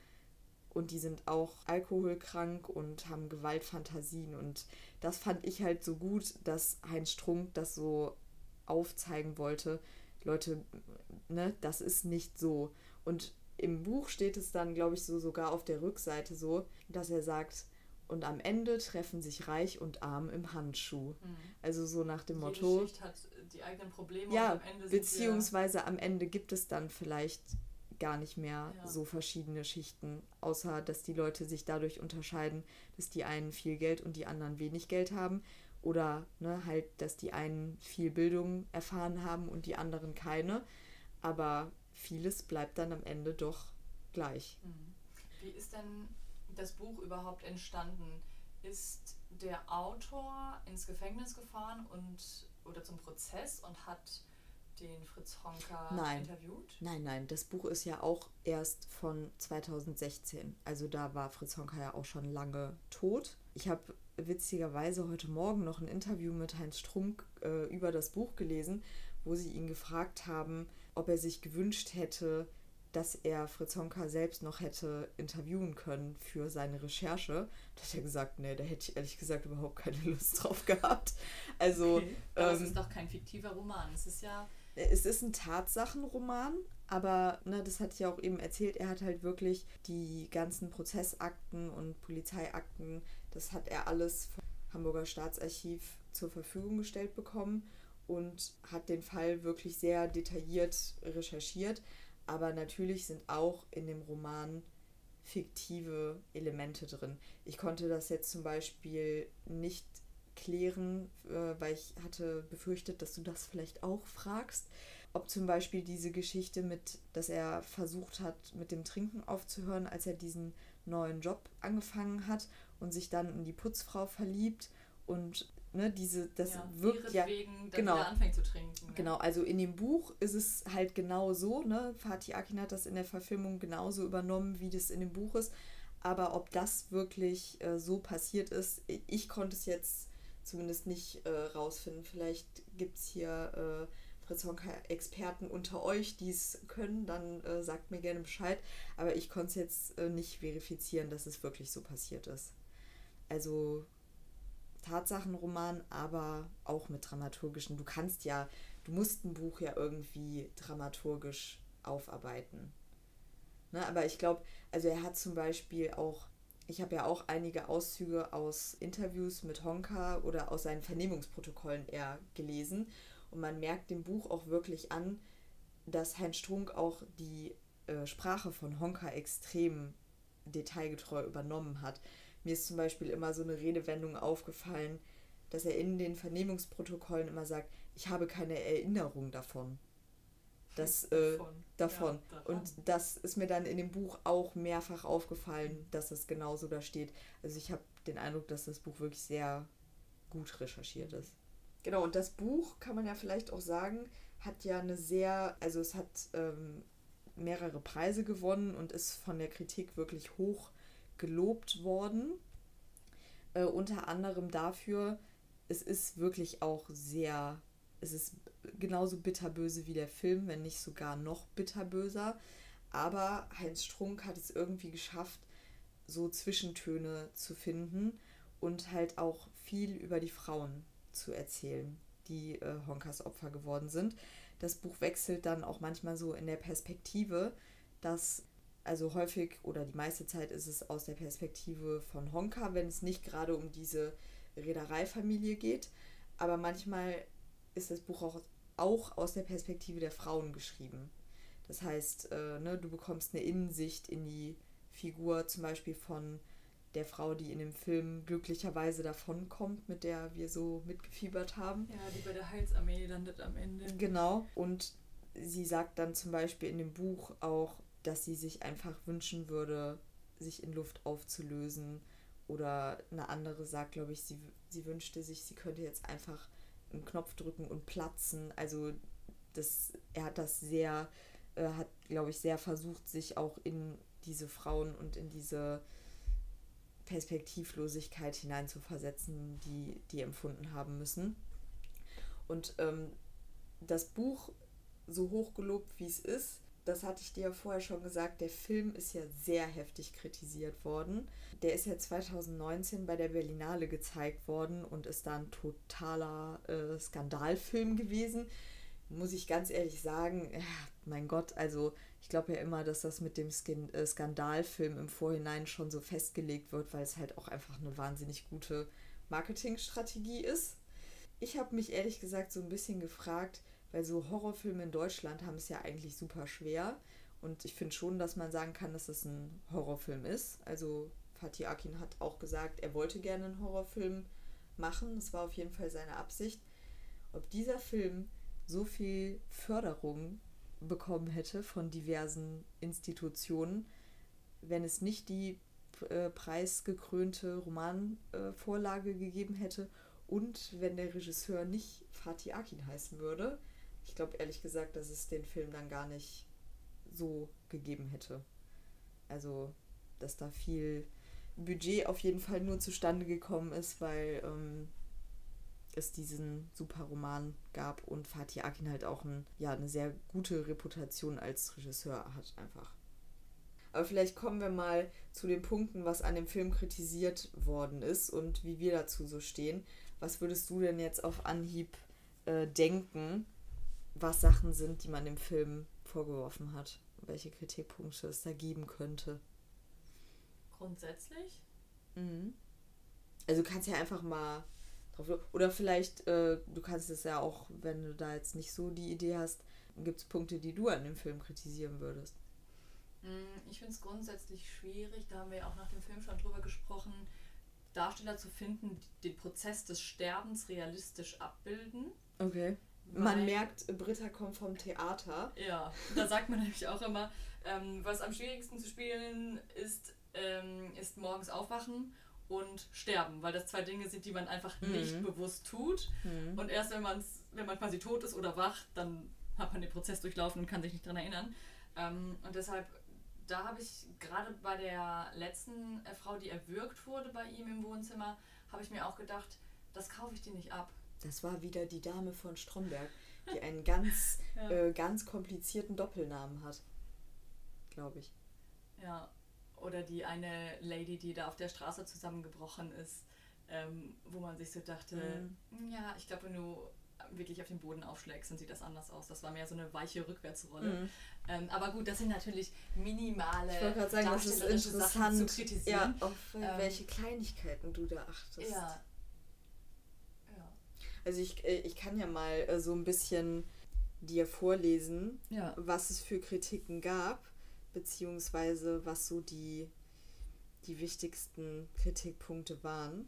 [SPEAKER 1] und die sind auch alkoholkrank und haben Gewaltfantasien. Und das fand ich halt so gut, dass Heinz Strunk das so aufzeigen wollte. Leute, ne, das ist nicht so. Und im Buch steht es dann, glaube ich, so sogar auf der Rückseite so, dass er sagt, und am Ende treffen sich Reich und Arm im Handschuh. Mhm. Also so nach dem Jede Motto. Schicht hat die eigenen Probleme ja, und am Ende beziehungsweise am Ende gibt es dann vielleicht gar nicht mehr ja. so verschiedene Schichten, außer dass die Leute sich dadurch unterscheiden, dass die einen viel Geld und die anderen wenig Geld haben. Oder ne, halt, dass die einen viel Bildung erfahren haben und die anderen keine. Aber vieles bleibt dann am Ende doch gleich. Mhm.
[SPEAKER 2] Wie ist denn das Buch überhaupt entstanden? Ist der Autor ins Gefängnis gefahren und oder zum Prozess und hat den Fritz Honka
[SPEAKER 1] nein. interviewt? Nein, nein, das Buch ist ja auch erst von 2016. Also da war Fritz Honka ja auch schon lange tot. Ich habe witzigerweise heute Morgen noch ein Interview mit Heinz Strunk äh, über das Buch gelesen, wo sie ihn gefragt haben, ob er sich gewünscht hätte, dass er Fritz Honka selbst noch hätte interviewen können für seine Recherche. Da hat er gesagt, nee, da hätte ich ehrlich gesagt überhaupt keine Lust drauf gehabt. Also.
[SPEAKER 2] Okay. Aber ähm, es ist doch kein fiktiver Roman. Es ist ja.
[SPEAKER 1] Es ist ein Tatsachenroman, aber ne, das hatte ich ja auch eben erzählt, er hat halt wirklich die ganzen Prozessakten und Polizeiakten, das hat er alles vom Hamburger Staatsarchiv zur Verfügung gestellt bekommen und hat den Fall wirklich sehr detailliert recherchiert. Aber natürlich sind auch in dem Roman fiktive Elemente drin. Ich konnte das jetzt zum Beispiel nicht klären, äh, weil ich hatte befürchtet, dass du das vielleicht auch fragst, ob zum Beispiel diese Geschichte mit, dass er versucht hat, mit dem Trinken aufzuhören, als er diesen neuen Job angefangen hat und sich dann in die Putzfrau verliebt und ne, diese, das ja, wirkt ja. Genau, anfängt zu trinken. Ne? Genau, also in dem Buch ist es halt genau so, ne? Fatih Akin hat das in der Verfilmung genauso übernommen, wie das in dem Buch ist. Aber ob das wirklich äh, so passiert ist, ich konnte es jetzt zumindest nicht äh, rausfinden. Vielleicht gibt es hier äh, Fritz Honka-Experten unter euch, die es können, dann äh, sagt mir gerne Bescheid. Aber ich konnte es jetzt äh, nicht verifizieren, dass es wirklich so passiert ist. Also Tatsachenroman, aber auch mit dramaturgischen. Du kannst ja, du musst ein Buch ja irgendwie dramaturgisch aufarbeiten. Ne, aber ich glaube, also er hat zum Beispiel auch, ich habe ja auch einige Auszüge aus Interviews mit Honka oder aus seinen Vernehmungsprotokollen eher gelesen. Und man merkt dem Buch auch wirklich an, dass Heinz Strunk auch die äh, Sprache von Honka extrem detailgetreu übernommen hat. Mir ist zum Beispiel immer so eine Redewendung aufgefallen, dass er in den Vernehmungsprotokollen immer sagt, ich habe keine Erinnerung davon. Das, äh, davon. Ja, und das ist mir dann in dem Buch auch mehrfach aufgefallen, dass es genauso da steht. Also ich habe den Eindruck, dass das Buch wirklich sehr gut recherchiert ist. Genau, und das Buch, kann man ja vielleicht auch sagen, hat ja eine sehr, also es hat ähm, mehrere Preise gewonnen und ist von der Kritik wirklich hoch gelobt worden. Äh, unter anderem dafür, es ist wirklich auch sehr, es ist genauso bitterböse wie der Film, wenn nicht sogar noch bitterböser. Aber Heinz Strunk hat es irgendwie geschafft, so Zwischentöne zu finden und halt auch viel über die Frauen zu erzählen, die äh, Honkas Opfer geworden sind. Das Buch wechselt dann auch manchmal so in der Perspektive, dass also häufig oder die meiste Zeit ist es aus der Perspektive von Honka, wenn es nicht gerade um diese Reedereifamilie geht. Aber manchmal ist das Buch auch, auch aus der Perspektive der Frauen geschrieben. Das heißt, äh, ne, du bekommst eine Innensicht in die Figur zum Beispiel von der Frau, die in dem Film glücklicherweise davonkommt, mit der wir so mitgefiebert haben.
[SPEAKER 2] Ja, die bei der Heilsarmee landet am Ende.
[SPEAKER 1] Genau. Und sie sagt dann zum Beispiel in dem Buch auch, dass sie sich einfach wünschen würde, sich in Luft aufzulösen. Oder eine andere sagt, glaube ich, sie, sie wünschte sich, sie könnte jetzt einfach einen Knopf drücken und platzen. Also das, er hat das sehr, äh, hat, glaube ich, sehr versucht, sich auch in diese Frauen und in diese Perspektivlosigkeit hineinzuversetzen, die die empfunden haben müssen. Und ähm, das Buch so hoch gelobt, wie es ist, das hatte ich dir ja vorher schon gesagt, der Film ist ja sehr heftig kritisiert worden. Der ist ja 2019 bei der Berlinale gezeigt worden und ist da ein totaler äh, Skandalfilm gewesen. Muss ich ganz ehrlich sagen, ja, mein Gott, also ich glaube ja immer, dass das mit dem Skin äh, Skandalfilm im Vorhinein schon so festgelegt wird, weil es halt auch einfach eine wahnsinnig gute Marketingstrategie ist. Ich habe mich ehrlich gesagt so ein bisschen gefragt, weil so Horrorfilme in Deutschland haben es ja eigentlich super schwer. Und ich finde schon, dass man sagen kann, dass es ein Horrorfilm ist. Also Fatih Akin hat auch gesagt, er wollte gerne einen Horrorfilm machen. Das war auf jeden Fall seine Absicht. Ob dieser Film so viel Förderung bekommen hätte von diversen Institutionen, wenn es nicht die äh, preisgekrönte Romanvorlage äh, gegeben hätte und wenn der Regisseur nicht Fatih Akin heißen würde, ich glaube ehrlich gesagt, dass es den Film dann gar nicht so gegeben hätte. Also, dass da viel Budget auf jeden Fall nur zustande gekommen ist, weil ähm, es diesen super Roman gab und Fatih Akin halt auch ein, ja, eine sehr gute Reputation als Regisseur hat einfach. Aber vielleicht kommen wir mal zu den Punkten, was an dem Film kritisiert worden ist und wie wir dazu so stehen. Was würdest du denn jetzt auf Anhieb äh, denken, was Sachen sind, die man dem Film vorgeworfen hat. Welche Kritikpunkte es da geben könnte.
[SPEAKER 2] Grundsätzlich?
[SPEAKER 1] Mhm. Also du kannst ja einfach mal drauf. Oder vielleicht, äh, du kannst es ja auch, wenn du da jetzt nicht so die Idee hast, gibt es Punkte, die du an dem Film kritisieren würdest.
[SPEAKER 2] Mm, ich finde es grundsätzlich schwierig, da haben wir ja auch nach dem Film schon drüber gesprochen, Darsteller zu finden, die den Prozess des Sterbens realistisch abbilden.
[SPEAKER 1] Okay. Man merkt, Britta kommt vom Theater.
[SPEAKER 2] Ja, da sagt man nämlich auch immer, ähm, was am schwierigsten zu spielen ist, ähm, ist morgens aufwachen und sterben, weil das zwei Dinge sind, die man einfach mhm. nicht bewusst tut. Mhm. Und erst wenn, man's, wenn man quasi tot ist oder wach, dann hat man den Prozess durchlaufen und kann sich nicht daran erinnern. Ähm, und deshalb, da habe ich gerade bei der letzten äh, Frau, die erwürgt wurde bei ihm im Wohnzimmer, habe ich mir auch gedacht, das kaufe ich dir nicht ab.
[SPEAKER 1] Das war wieder die Dame von Stromberg, die einen ganz, ja. äh, ganz komplizierten Doppelnamen hat. Glaube ich.
[SPEAKER 2] Ja, oder die eine Lady, die da auf der Straße zusammengebrochen ist, ähm, wo man sich so dachte, mhm. ja, ich glaube, wenn du wirklich auf den Boden aufschlägst, dann sieht das anders aus. Das war mehr so eine weiche Rückwärtsrolle. Mhm. Ähm, aber gut, das sind natürlich minimale ich sagen, das ist
[SPEAKER 1] interessant, Sachen zu kritisieren. Ja, auf ähm, welche Kleinigkeiten du da achtest.
[SPEAKER 2] Ja,
[SPEAKER 1] also ich, äh, ich kann ja mal äh, so ein bisschen dir vorlesen, ja. was es für Kritiken gab, beziehungsweise was so die, die wichtigsten Kritikpunkte waren.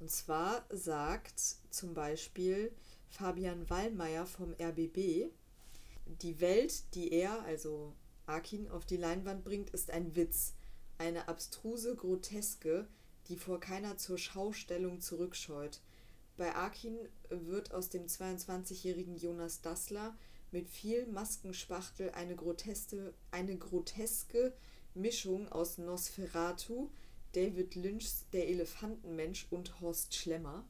[SPEAKER 1] Und zwar sagt zum Beispiel Fabian Wallmeier vom RBB, die Welt, die er, also Akin, auf die Leinwand bringt, ist ein Witz, eine abstruse Groteske, die vor keiner zur Schaustellung zurückscheut. Bei Akin wird aus dem 22-jährigen Jonas Dassler mit viel Maskenspachtel eine groteske, eine groteske Mischung aus Nosferatu, David Lynchs Der Elefantenmensch und Horst Schlemmer.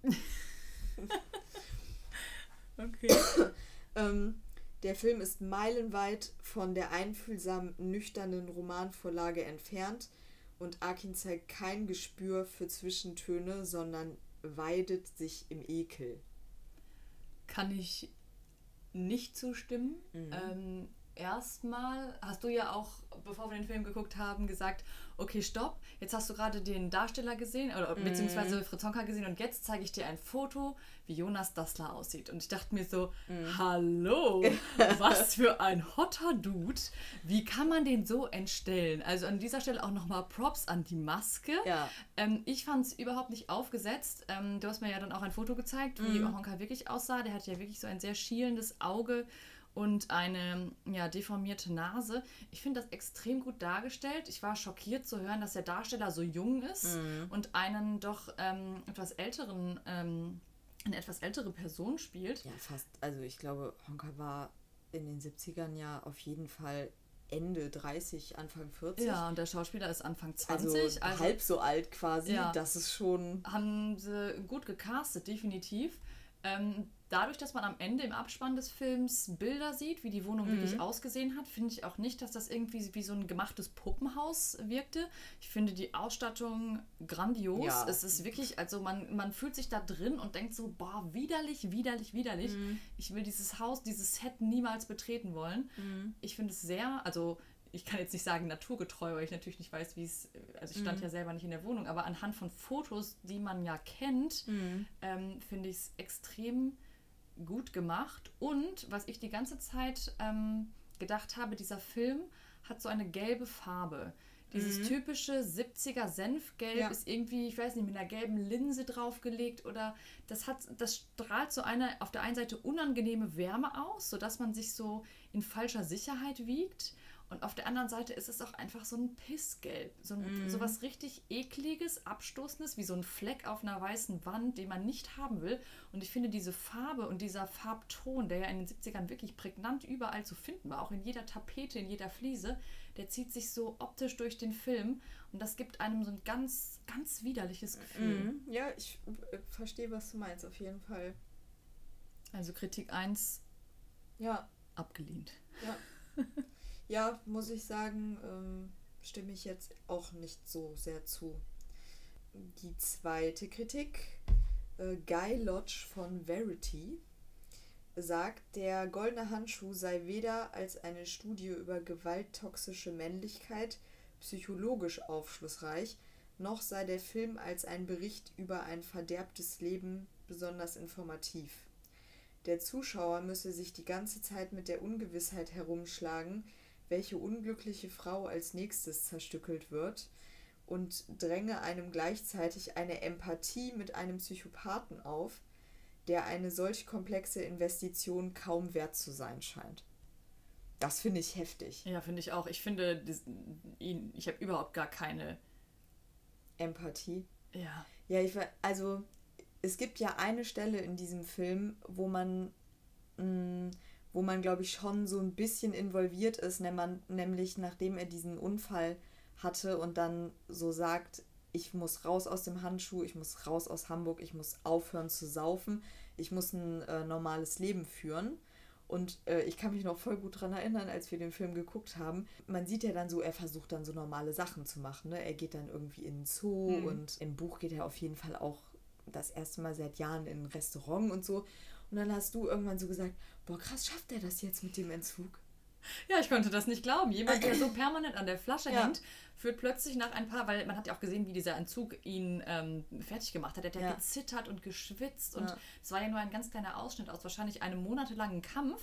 [SPEAKER 1] okay. ähm, der Film ist meilenweit von der einfühlsamen, nüchternen Romanvorlage entfernt und Akin zeigt kein Gespür für Zwischentöne, sondern weidet sich im Ekel.
[SPEAKER 2] Kann ich nicht zustimmen. Mhm. Ähm, erstmal hast du ja auch, bevor wir den Film geguckt haben, gesagt, okay, stopp, jetzt hast du gerade den Darsteller gesehen, oder mhm. beziehungsweise Fritz Honka gesehen und jetzt zeige ich dir ein Foto, wie Jonas Dassler aussieht. Und ich dachte mir so, mhm. hallo, was für ein hotter Dude. Wie kann man den so entstellen? Also an dieser Stelle auch nochmal Props an die Maske. Ja. Ähm, ich fand es überhaupt nicht aufgesetzt. Ähm, du hast mir ja dann auch ein Foto gezeigt, wie mhm. Honka wirklich aussah. Der hat ja wirklich so ein sehr schielendes Auge und eine ja, deformierte Nase. Ich finde das extrem gut dargestellt. Ich war schockiert zu hören, dass der Darsteller so jung ist mhm. und einen doch ähm, etwas älteren, ähm, eine etwas ältere Person spielt.
[SPEAKER 1] Ja, fast. Also ich glaube, Honka war in den 70ern ja auf jeden Fall Ende 30, Anfang 40.
[SPEAKER 2] Ja, und der Schauspieler ist Anfang 20. Also,
[SPEAKER 1] also halb so alt quasi. Ja, das ist schon.
[SPEAKER 2] Haben sie gut gecastet, definitiv. Ähm, dadurch, dass man am Ende im Abspann des Films Bilder sieht, wie die Wohnung mhm. wirklich ausgesehen hat, finde ich auch nicht, dass das irgendwie wie so ein gemachtes Puppenhaus wirkte. Ich finde die Ausstattung grandios. Ja. Es ist wirklich, also man, man fühlt sich da drin und denkt so, boah, widerlich, widerlich, widerlich. Mhm. Ich will dieses Haus, dieses Set niemals betreten wollen. Mhm. Ich finde es sehr, also ich kann jetzt nicht sagen naturgetreu, weil ich natürlich nicht weiß, wie es, also ich stand mhm. ja selber nicht in der Wohnung, aber anhand von Fotos, die man ja kennt, mhm. ähm, finde ich es extrem gut gemacht. Und was ich die ganze Zeit ähm, gedacht habe, dieser Film hat so eine gelbe Farbe. Dieses mhm. typische 70er Senfgelb ja. ist irgendwie, ich weiß nicht, mit einer gelben Linse draufgelegt oder das hat, das strahlt so eine auf der einen Seite unangenehme Wärme aus, sodass man sich so in falscher Sicherheit wiegt. Und auf der anderen Seite ist es auch einfach so ein Pissgelb. So, ein, mm. so was richtig ekliges, abstoßendes, wie so ein Fleck auf einer weißen Wand, den man nicht haben will. Und ich finde diese Farbe und dieser Farbton, der ja in den 70ern wirklich prägnant überall zu finden war, auch in jeder Tapete, in jeder Fliese, der zieht sich so optisch durch den Film. Und das gibt einem so ein ganz, ganz widerliches Gefühl.
[SPEAKER 1] Mm. Ja, ich äh, verstehe, was du meinst, auf jeden Fall.
[SPEAKER 2] Also Kritik 1
[SPEAKER 1] ja.
[SPEAKER 2] abgelehnt.
[SPEAKER 1] Ja. Ja, muss ich sagen, ähm, stimme ich jetzt auch nicht so sehr zu. Die zweite Kritik, äh, Guy Lodge von Verity, sagt, der goldene Handschuh sei weder als eine Studie über gewalttoxische Männlichkeit psychologisch aufschlussreich, noch sei der Film als ein Bericht über ein verderbtes Leben besonders informativ. Der Zuschauer müsse sich die ganze Zeit mit der Ungewissheit herumschlagen, welche unglückliche Frau als nächstes zerstückelt wird und dränge einem gleichzeitig eine Empathie mit einem Psychopathen auf, der eine solch komplexe Investition kaum wert zu sein scheint. Das finde ich heftig.
[SPEAKER 2] Ja, finde ich auch. Ich finde, ihn, ich habe überhaupt gar keine
[SPEAKER 1] Empathie.
[SPEAKER 2] Ja.
[SPEAKER 1] Ja, ich also es gibt ja eine Stelle in diesem Film, wo man mh, mm, wo man, glaube ich, schon so ein bisschen involviert ist, nämlich nachdem er diesen Unfall hatte und dann so sagt, ich muss raus aus dem Handschuh, ich muss raus aus Hamburg, ich muss aufhören zu saufen, ich muss ein äh, normales Leben führen. Und äh, ich kann mich noch voll gut daran erinnern, als wir den Film geguckt haben. Man sieht ja dann so, er versucht dann so normale Sachen zu machen. Ne? Er geht dann irgendwie in den Zoo mhm. und im Buch geht er auf jeden Fall auch das erste Mal seit Jahren in ein Restaurant und so. Und dann hast du irgendwann so gesagt, boah, krass, schafft er das jetzt mit dem Entzug?
[SPEAKER 2] Ja, ich konnte das nicht glauben. Jemand, der so permanent an der Flasche ja. hängt, führt plötzlich nach ein paar, weil man hat ja auch gesehen, wie dieser Entzug ihn ähm, fertig gemacht hat. Er hat ja gezittert und geschwitzt und es war ja nur ein ganz kleiner Ausschnitt aus wahrscheinlich einem monatelangen Kampf.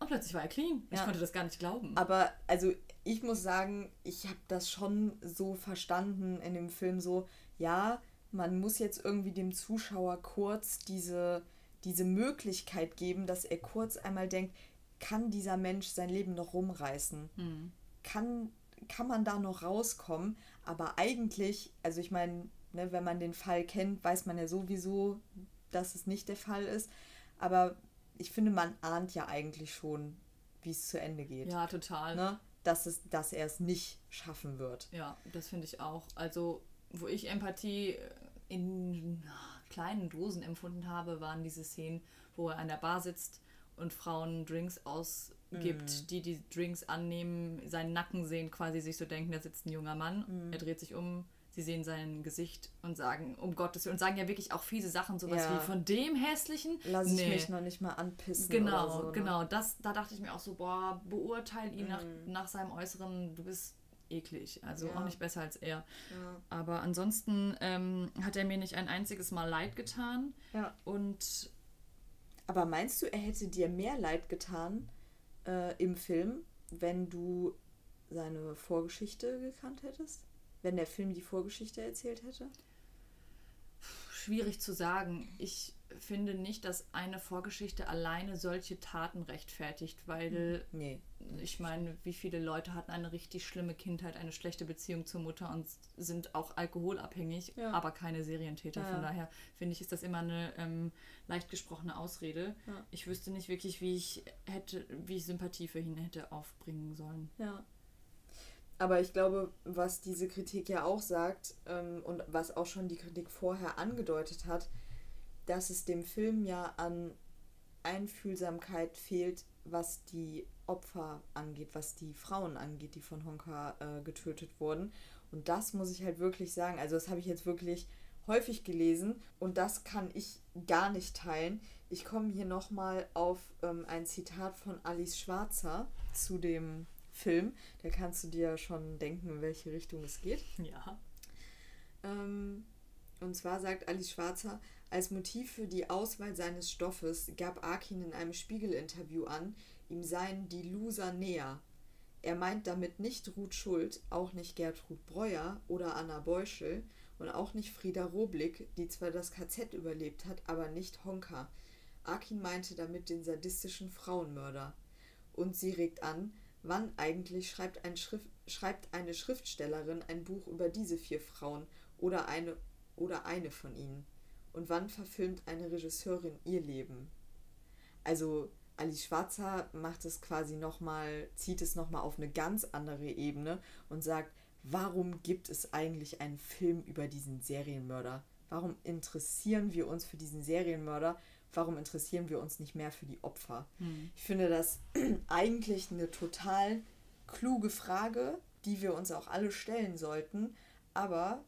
[SPEAKER 2] Und plötzlich war er clean. Ich konnte das gar nicht glauben.
[SPEAKER 1] Aber also ich muss sagen, ich habe das schon so verstanden in dem Film so, ja, man muss jetzt irgendwie dem Zuschauer kurz diese diese Möglichkeit geben, dass er kurz einmal denkt, kann dieser Mensch sein Leben noch rumreißen? Mhm. Kann, kann man da noch rauskommen? Aber eigentlich, also ich meine, ne, wenn man den Fall kennt, weiß man ja sowieso, dass es nicht der Fall ist. Aber ich finde, man ahnt ja eigentlich schon, wie es zu Ende geht.
[SPEAKER 2] Ja, total.
[SPEAKER 1] Ne? Dass, es, dass er es nicht schaffen wird.
[SPEAKER 2] Ja, das finde ich auch. Also, wo ich Empathie in kleinen Dosen empfunden habe, waren diese Szenen, wo er an der Bar sitzt und Frauen Drinks ausgibt, mm. die die Drinks annehmen, seinen Nacken sehen, quasi sich so denken, da sitzt ein junger Mann, mm. er dreht sich um, sie sehen sein Gesicht und sagen, um Gottes Willen, und sagen ja wirklich auch fiese Sachen, sowas ja. wie von dem hässlichen.
[SPEAKER 1] Lass nee. ich mich noch nicht mal anpissen.
[SPEAKER 2] Genau, so, ne? genau. Das, da dachte ich mir auch so, boah, beurteile ihn mm. nach, nach seinem Äußeren, du bist eklig. Also ja. auch nicht besser als er. Ja. Aber ansonsten ähm, hat er mir nicht ein einziges Mal leid getan.
[SPEAKER 1] Ja.
[SPEAKER 2] Und.
[SPEAKER 1] Aber meinst du, er hätte dir mehr leid getan äh, im Film, wenn du seine Vorgeschichte gekannt hättest? Wenn der Film die Vorgeschichte erzählt hätte?
[SPEAKER 2] Schwierig zu sagen. Ich finde nicht, dass eine Vorgeschichte alleine solche Taten rechtfertigt, weil
[SPEAKER 1] hm, nee.
[SPEAKER 2] ich meine, wie viele Leute hatten eine richtig schlimme Kindheit, eine schlechte Beziehung zur Mutter und sind auch alkoholabhängig, ja. aber keine Serientäter. Ja. Von daher finde ich, ist das immer eine ähm, leicht gesprochene Ausrede. Ja. Ich wüsste nicht wirklich, wie ich hätte, wie ich Sympathie für ihn hätte aufbringen sollen.
[SPEAKER 1] Ja. Aber ich glaube, was diese Kritik ja auch sagt ähm, und was auch schon die Kritik vorher angedeutet hat, dass es dem Film ja an Einfühlsamkeit fehlt, was die Opfer angeht, was die Frauen angeht, die von Honka äh, getötet wurden. Und das muss ich halt wirklich sagen. Also das habe ich jetzt wirklich häufig gelesen und das kann ich gar nicht teilen. Ich komme hier nochmal auf ähm, ein Zitat von Alice Schwarzer zu dem Film. Da kannst du dir schon denken, in welche Richtung es geht. Ja. Ähm, und zwar sagt Alice Schwarzer, als Motiv für die Auswahl seines Stoffes gab Akin in einem Spiegel-Interview an, ihm seien die Loser näher. Er meint damit nicht Ruth Schuld, auch nicht Gertrud Breuer oder Anna Beuschel und auch nicht Frieda Roblick, die zwar das KZ überlebt hat, aber nicht Honka. Akin meinte damit den sadistischen Frauenmörder. Und sie regt an, wann eigentlich schreibt, ein Schrift, schreibt eine Schriftstellerin ein Buch über diese vier Frauen oder eine, oder eine von ihnen? Und wann verfilmt eine Regisseurin ihr Leben? Also Alice Schwarzer macht es quasi nochmal, zieht es nochmal auf eine ganz andere Ebene und sagt, warum gibt es eigentlich einen Film über diesen Serienmörder? Warum interessieren wir uns für diesen Serienmörder? Warum interessieren wir uns nicht mehr für die Opfer? Mhm. Ich finde das eigentlich eine total kluge Frage, die wir uns auch alle stellen sollten. Aber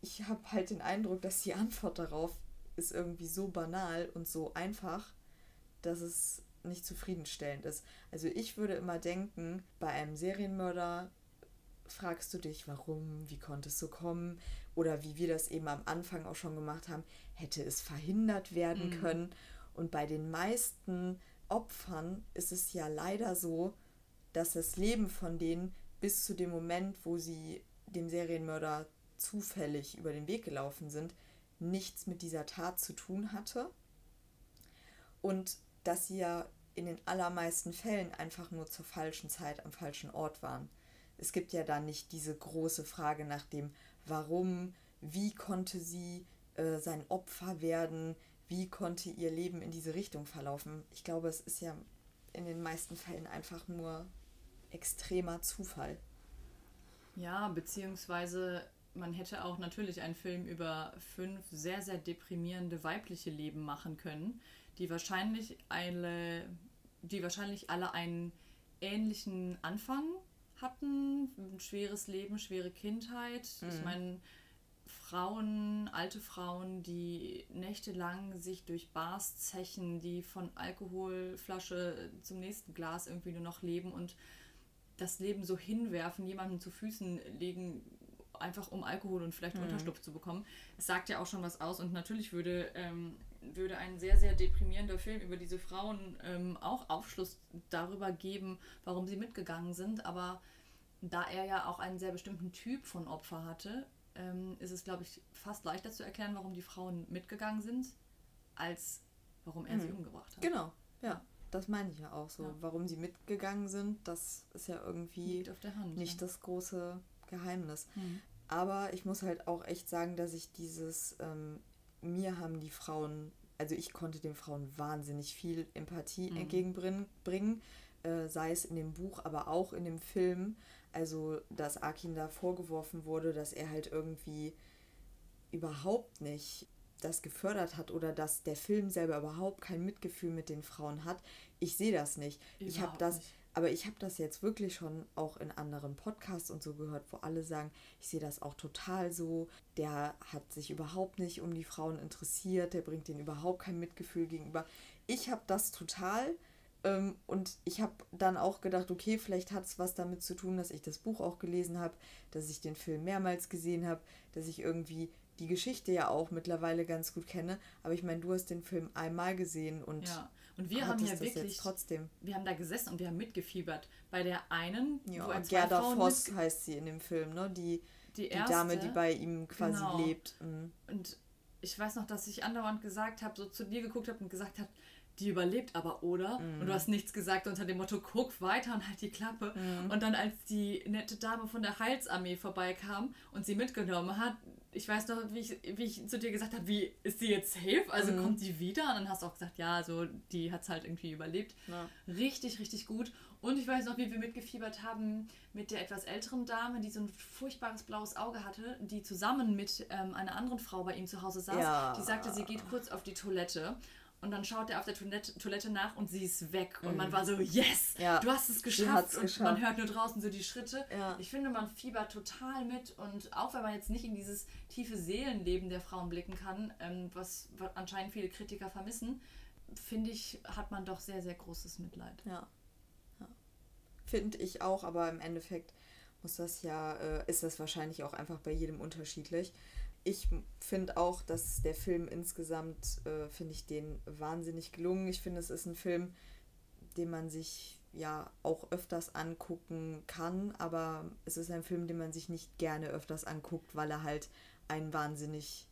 [SPEAKER 1] ich habe halt den Eindruck, dass die Antwort darauf ist irgendwie so banal und so einfach, dass es nicht zufriedenstellend ist. Also ich würde immer denken, bei einem Serienmörder fragst du dich, warum, wie konnte es so kommen oder wie wir das eben am Anfang auch schon gemacht haben, hätte es verhindert werden mhm. können. Und bei den meisten Opfern ist es ja leider so, dass das Leben von denen bis zu dem Moment, wo sie dem Serienmörder zufällig über den Weg gelaufen sind, nichts mit dieser Tat zu tun hatte. Und dass sie ja in den allermeisten Fällen einfach nur zur falschen Zeit am falschen Ort waren. Es gibt ja da nicht diese große Frage nach dem, warum, wie konnte sie äh, sein Opfer werden, wie konnte ihr Leben in diese Richtung verlaufen. Ich glaube, es ist ja in den meisten Fällen einfach nur extremer Zufall.
[SPEAKER 2] Ja, beziehungsweise man hätte auch natürlich einen Film über fünf sehr, sehr deprimierende weibliche Leben machen können, die wahrscheinlich alle, die wahrscheinlich alle einen ähnlichen Anfang hatten. Ein schweres Leben, schwere Kindheit. Mhm. Ich meine, Frauen, alte Frauen, die nächtelang sich durch Bars zechen, die von Alkoholflasche zum nächsten Glas irgendwie nur noch leben und das Leben so hinwerfen, jemanden zu Füßen legen, einfach um Alkohol und vielleicht mhm. Unterschlupf zu bekommen. Es sagt ja auch schon was aus und natürlich würde, ähm, würde ein sehr, sehr deprimierender Film über diese Frauen ähm, auch Aufschluss darüber geben, warum sie mitgegangen sind. Aber da er ja auch einen sehr bestimmten Typ von Opfer hatte, ähm, ist es, glaube ich, fast leichter zu erklären, warum die Frauen mitgegangen sind, als warum er mhm. sie umgebracht hat.
[SPEAKER 1] Genau, ja. Das meine ich ja auch so. Ja. Warum sie mitgegangen sind, das ist ja irgendwie Hand, nicht ja. das große Geheimnis. Mhm. Aber ich muss halt auch echt sagen, dass ich dieses, ähm, mir haben die Frauen, also ich konnte den Frauen wahnsinnig viel Empathie mhm. entgegenbringen, äh, sei es in dem Buch, aber auch in dem Film. Also, dass Akin da vorgeworfen wurde, dass er halt irgendwie überhaupt nicht das gefördert hat oder dass der Film selber überhaupt kein Mitgefühl mit den Frauen hat. Ich sehe das nicht. Überhaupt ich habe das, nicht. Aber ich habe das jetzt wirklich schon auch in anderen Podcasts und so gehört, wo alle sagen, ich sehe das auch total so. Der hat sich überhaupt nicht um die Frauen interessiert, der bringt denen überhaupt kein Mitgefühl gegenüber. Ich habe das total. Ähm, und ich habe dann auch gedacht, okay, vielleicht hat es was damit zu tun, dass ich das Buch auch gelesen habe, dass ich den Film mehrmals gesehen habe, dass ich irgendwie die Geschichte ja auch mittlerweile ganz gut kenne. Aber ich meine, du hast den Film einmal gesehen und
[SPEAKER 2] ja. Und wir haben ja wirklich trotzdem. Wir haben da gesessen und wir haben mitgefiebert. Bei der einen, ja, wo
[SPEAKER 1] Gerda Voss heißt sie in dem Film, ne? Die, die, die Dame, die bei ihm quasi genau. lebt.
[SPEAKER 2] Mhm. Und ich weiß noch, dass ich andauernd gesagt habe, so zu dir geguckt habe und gesagt habe, die überlebt aber, oder? Mm. Und du hast nichts gesagt unter dem Motto, guck weiter und halt die Klappe. Mm. Und dann, als die nette Dame von der Heilsarmee vorbeikam und sie mitgenommen hat, ich weiß noch, wie ich, wie ich zu dir gesagt habe, wie ist sie jetzt safe? Also mm. kommt die wieder? Und dann hast du auch gesagt, ja, also die hat es halt irgendwie überlebt. Ja. Richtig, richtig gut. Und ich weiß noch, wie wir mitgefiebert haben mit der etwas älteren Dame, die so ein furchtbares blaues Auge hatte, die zusammen mit ähm, einer anderen Frau bei ihm zu Hause saß. Ja. Die sagte, sie geht kurz auf die Toilette und dann schaut er auf der Toilette, Toilette nach und sie ist weg. Und man war so, yes,
[SPEAKER 1] Ja.
[SPEAKER 2] du hast es geschafft. und
[SPEAKER 1] geschafft.
[SPEAKER 2] man hört nur draußen so die Schritte.
[SPEAKER 1] Ja.
[SPEAKER 2] Ich finde, man fiebert total mit. Und auch wenn man jetzt nicht in dieses tiefe Seelenleben der Frauen blicken kann, ähm, was, was anscheinend viele Kritiker vermissen, finde ich, hat man doch sehr, sehr großes Mitleid.
[SPEAKER 1] Ja. ja. Finde ich auch, aber im Endeffekt muss das ja, äh, ist das wahrscheinlich auch einfach bei jedem unterschiedlich. Ich finde auch, dass der Film insgesamt, äh, finde ich den wahnsinnig gelungen. Ich finde, es ist ein Film, den man sich ja auch öfters angucken kann, aber es ist ein Film, den man sich nicht gerne öfters anguckt, weil er halt einen wahnsinnig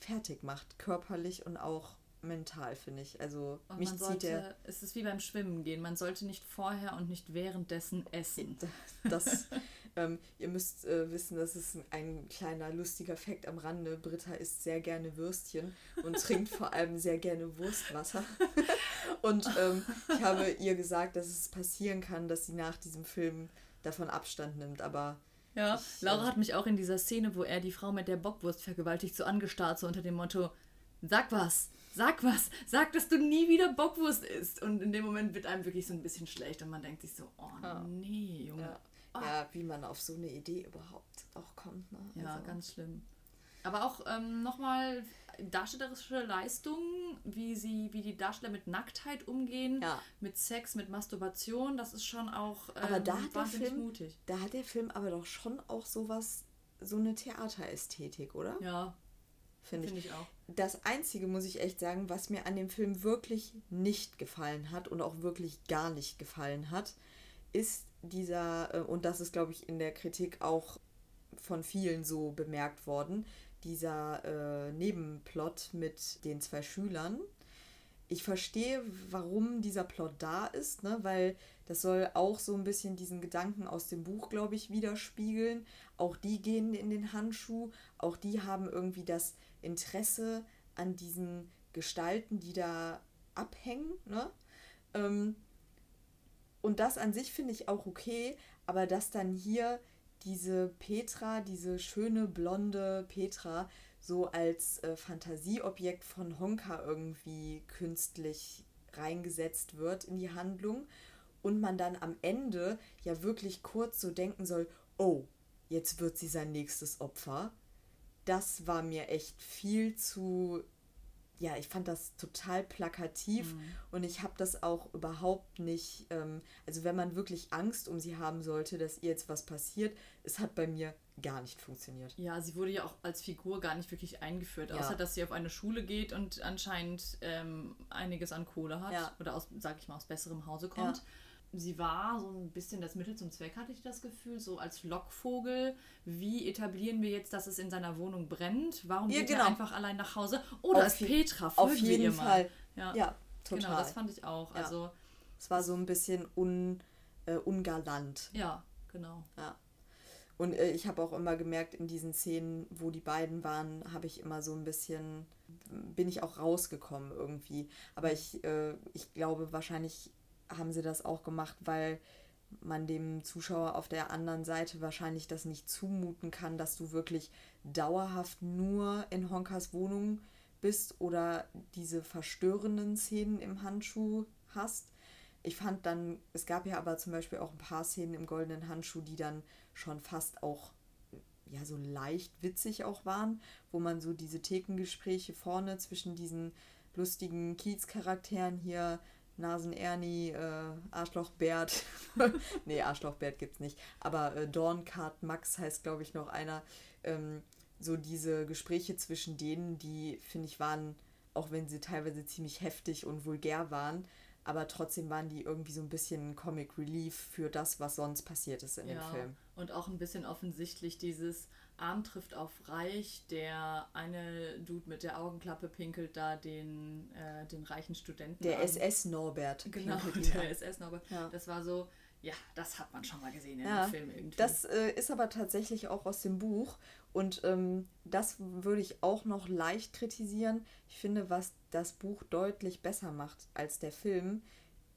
[SPEAKER 1] fertig macht, körperlich und auch mental, finde ich. Also
[SPEAKER 2] Und
[SPEAKER 1] mich
[SPEAKER 2] man
[SPEAKER 1] zieht der
[SPEAKER 2] sollte, es ist wie beim Schwimmen gehen. Man sollte nicht vorher und nicht währenddessen essen.
[SPEAKER 1] Das, ähm, ihr müsst äh, wissen, das ist ein, ein kleiner lustiger Fakt am Rande. Britta isst sehr gerne Würstchen und trinkt vor allem sehr gerne Wurstwasser. und ähm, ich habe ihr gesagt, dass es passieren kann, dass sie nach diesem Film davon Abstand nimmt. Aber
[SPEAKER 2] Ja,
[SPEAKER 1] Ich,
[SPEAKER 2] Laura
[SPEAKER 1] ähm,
[SPEAKER 2] hat mich auch in dieser Szene, wo er die Frau mit der Bockwurst vergewaltigt, so angestarrt, so unter dem Motto, sag was, sag was, sag, dass du nie wieder Bockwurst isst. Und in dem Moment wird einem wirklich so ein bisschen schlecht und man denkt sich so, oh
[SPEAKER 1] Ja.
[SPEAKER 2] nee, Junge.
[SPEAKER 1] ja,
[SPEAKER 2] Ah.
[SPEAKER 1] ja, wie man auf so eine Idee überhaupt auch kommt. Ne?
[SPEAKER 2] Ja,
[SPEAKER 1] Also,
[SPEAKER 2] ganz schlimm. Aber auch ähm, nochmal darstellerische Leistung, wie sie, wie die Darsteller mit Nacktheit umgehen,
[SPEAKER 1] Ja.
[SPEAKER 2] mit Sex, mit Masturbation, das ist schon auch ähm,
[SPEAKER 1] Aber da hat der Film-
[SPEAKER 2] mutig.
[SPEAKER 1] Da hat der Film aber doch schon auch sowas, so eine Theaterästhetik, oder?
[SPEAKER 2] Ja,
[SPEAKER 1] Finde ich.
[SPEAKER 2] finde ich auch.
[SPEAKER 1] Das Einzige, muss ich echt sagen, was mir an dem Film wirklich nicht gefallen hat und auch wirklich gar nicht gefallen hat, ist dieser, äh, und das ist, glaube ich, in der Kritik auch von vielen so bemerkt worden, dieser äh, Nebenplot mit den zwei Schülern. Ich verstehe, warum dieser Plot da ist, ne? weil das soll auch so ein bisschen diesen Gedanken aus dem Buch, glaube ich, widerspiegeln. Auch die gehen in den Handschuh, auch die haben irgendwie das Interesse an diesen Gestalten, die da abhängen. Ne? Ähm, und das an sich finde ich auch okay, aber dass dann hier diese Petra, diese schöne blonde Petra, so als äh, Fantasieobjekt von Honka irgendwie künstlich reingesetzt wird in die Handlung und man dann am Ende ja wirklich kurz so denken soll, oh, jetzt wird sie sein nächstes Opfer. Das war mir echt viel zu, ja, ich fand das total plakativ und ich habe das auch überhaupt nicht, ähm, also wenn man wirklich Angst um sie haben sollte, dass ihr jetzt was passiert, es hat bei mir gar nicht funktioniert.
[SPEAKER 2] Ja, sie wurde ja auch als Figur gar nicht wirklich eingeführt,
[SPEAKER 1] Ja.
[SPEAKER 2] außer dass sie auf eine Schule geht und anscheinend ähm, einiges an Kohle hat
[SPEAKER 1] Ja.
[SPEAKER 2] oder aus, sag ich mal, aus besserem Hause kommt.
[SPEAKER 1] Ja.
[SPEAKER 2] Sie war so ein bisschen das Mittel zum Zweck, hatte ich das Gefühl, so als Lockvogel. Wie etablieren wir jetzt, dass es in seiner Wohnung brennt? Warum
[SPEAKER 1] Ja,
[SPEAKER 2] geht
[SPEAKER 1] genau.
[SPEAKER 2] er einfach allein nach Hause? Oh, da
[SPEAKER 1] Auf
[SPEAKER 2] ist Petra,
[SPEAKER 1] Auf jeden. Fall.
[SPEAKER 2] Ja,
[SPEAKER 1] Ja, total.
[SPEAKER 2] genau, das fand ich auch.
[SPEAKER 1] Ja.
[SPEAKER 2] Also,
[SPEAKER 1] es war so ein bisschen un, äh, ungalant.
[SPEAKER 2] ja, genau.
[SPEAKER 1] Ja. Und äh, ich habe auch immer gemerkt, in diesen Szenen, wo die beiden waren, habe ich immer so ein bisschen, bin ich auch rausgekommen irgendwie. Aber ich, äh, ich glaube, wahrscheinlich haben sie das auch gemacht, weil man dem Zuschauer auf der anderen Seite wahrscheinlich das nicht zumuten kann, dass du wirklich dauerhaft nur in Honkas Wohnung bist oder diese verstörenden Szenen im Handschuh hast. Ich fand dann, es gab ja aber zum Beispiel auch ein paar Szenen im goldenen Handschuh, die dann schon fast auch ja so leicht witzig auch waren, wo man so diese Thekengespräche vorne zwischen diesen lustigen Kiez-Charakteren hier Nasen Ernie, äh, Arschloch Bert. nee, Arschloch Bert gibt's nicht. Aber äh, Dornkart Max heißt, glaube ich, noch einer. Ähm, so diese Gespräche zwischen denen, die, finde ich, waren, auch wenn sie teilweise ziemlich heftig und vulgär waren, aber trotzdem waren die irgendwie so ein bisschen Comic Relief für das, was sonst passiert ist in dem Film.
[SPEAKER 2] Und auch ein bisschen offensichtlich dieses Arm trifft auf Reich, der eine Dude mit der Augenklappe pinkelt da den, äh, den reichen Studenten
[SPEAKER 1] Der
[SPEAKER 2] an.
[SPEAKER 1] SS Norbert.
[SPEAKER 2] Genau, der
[SPEAKER 1] an.
[SPEAKER 2] SS Norbert.
[SPEAKER 1] Ja.
[SPEAKER 2] Das war so, ja, das hat man schon mal gesehen in
[SPEAKER 1] Ja,
[SPEAKER 2] dem Film irgendwie.
[SPEAKER 1] Das äh, ist aber tatsächlich auch aus dem Buch und ähm, das würde ich auch noch leicht kritisieren. Ich finde, was das Buch deutlich besser macht als der Film,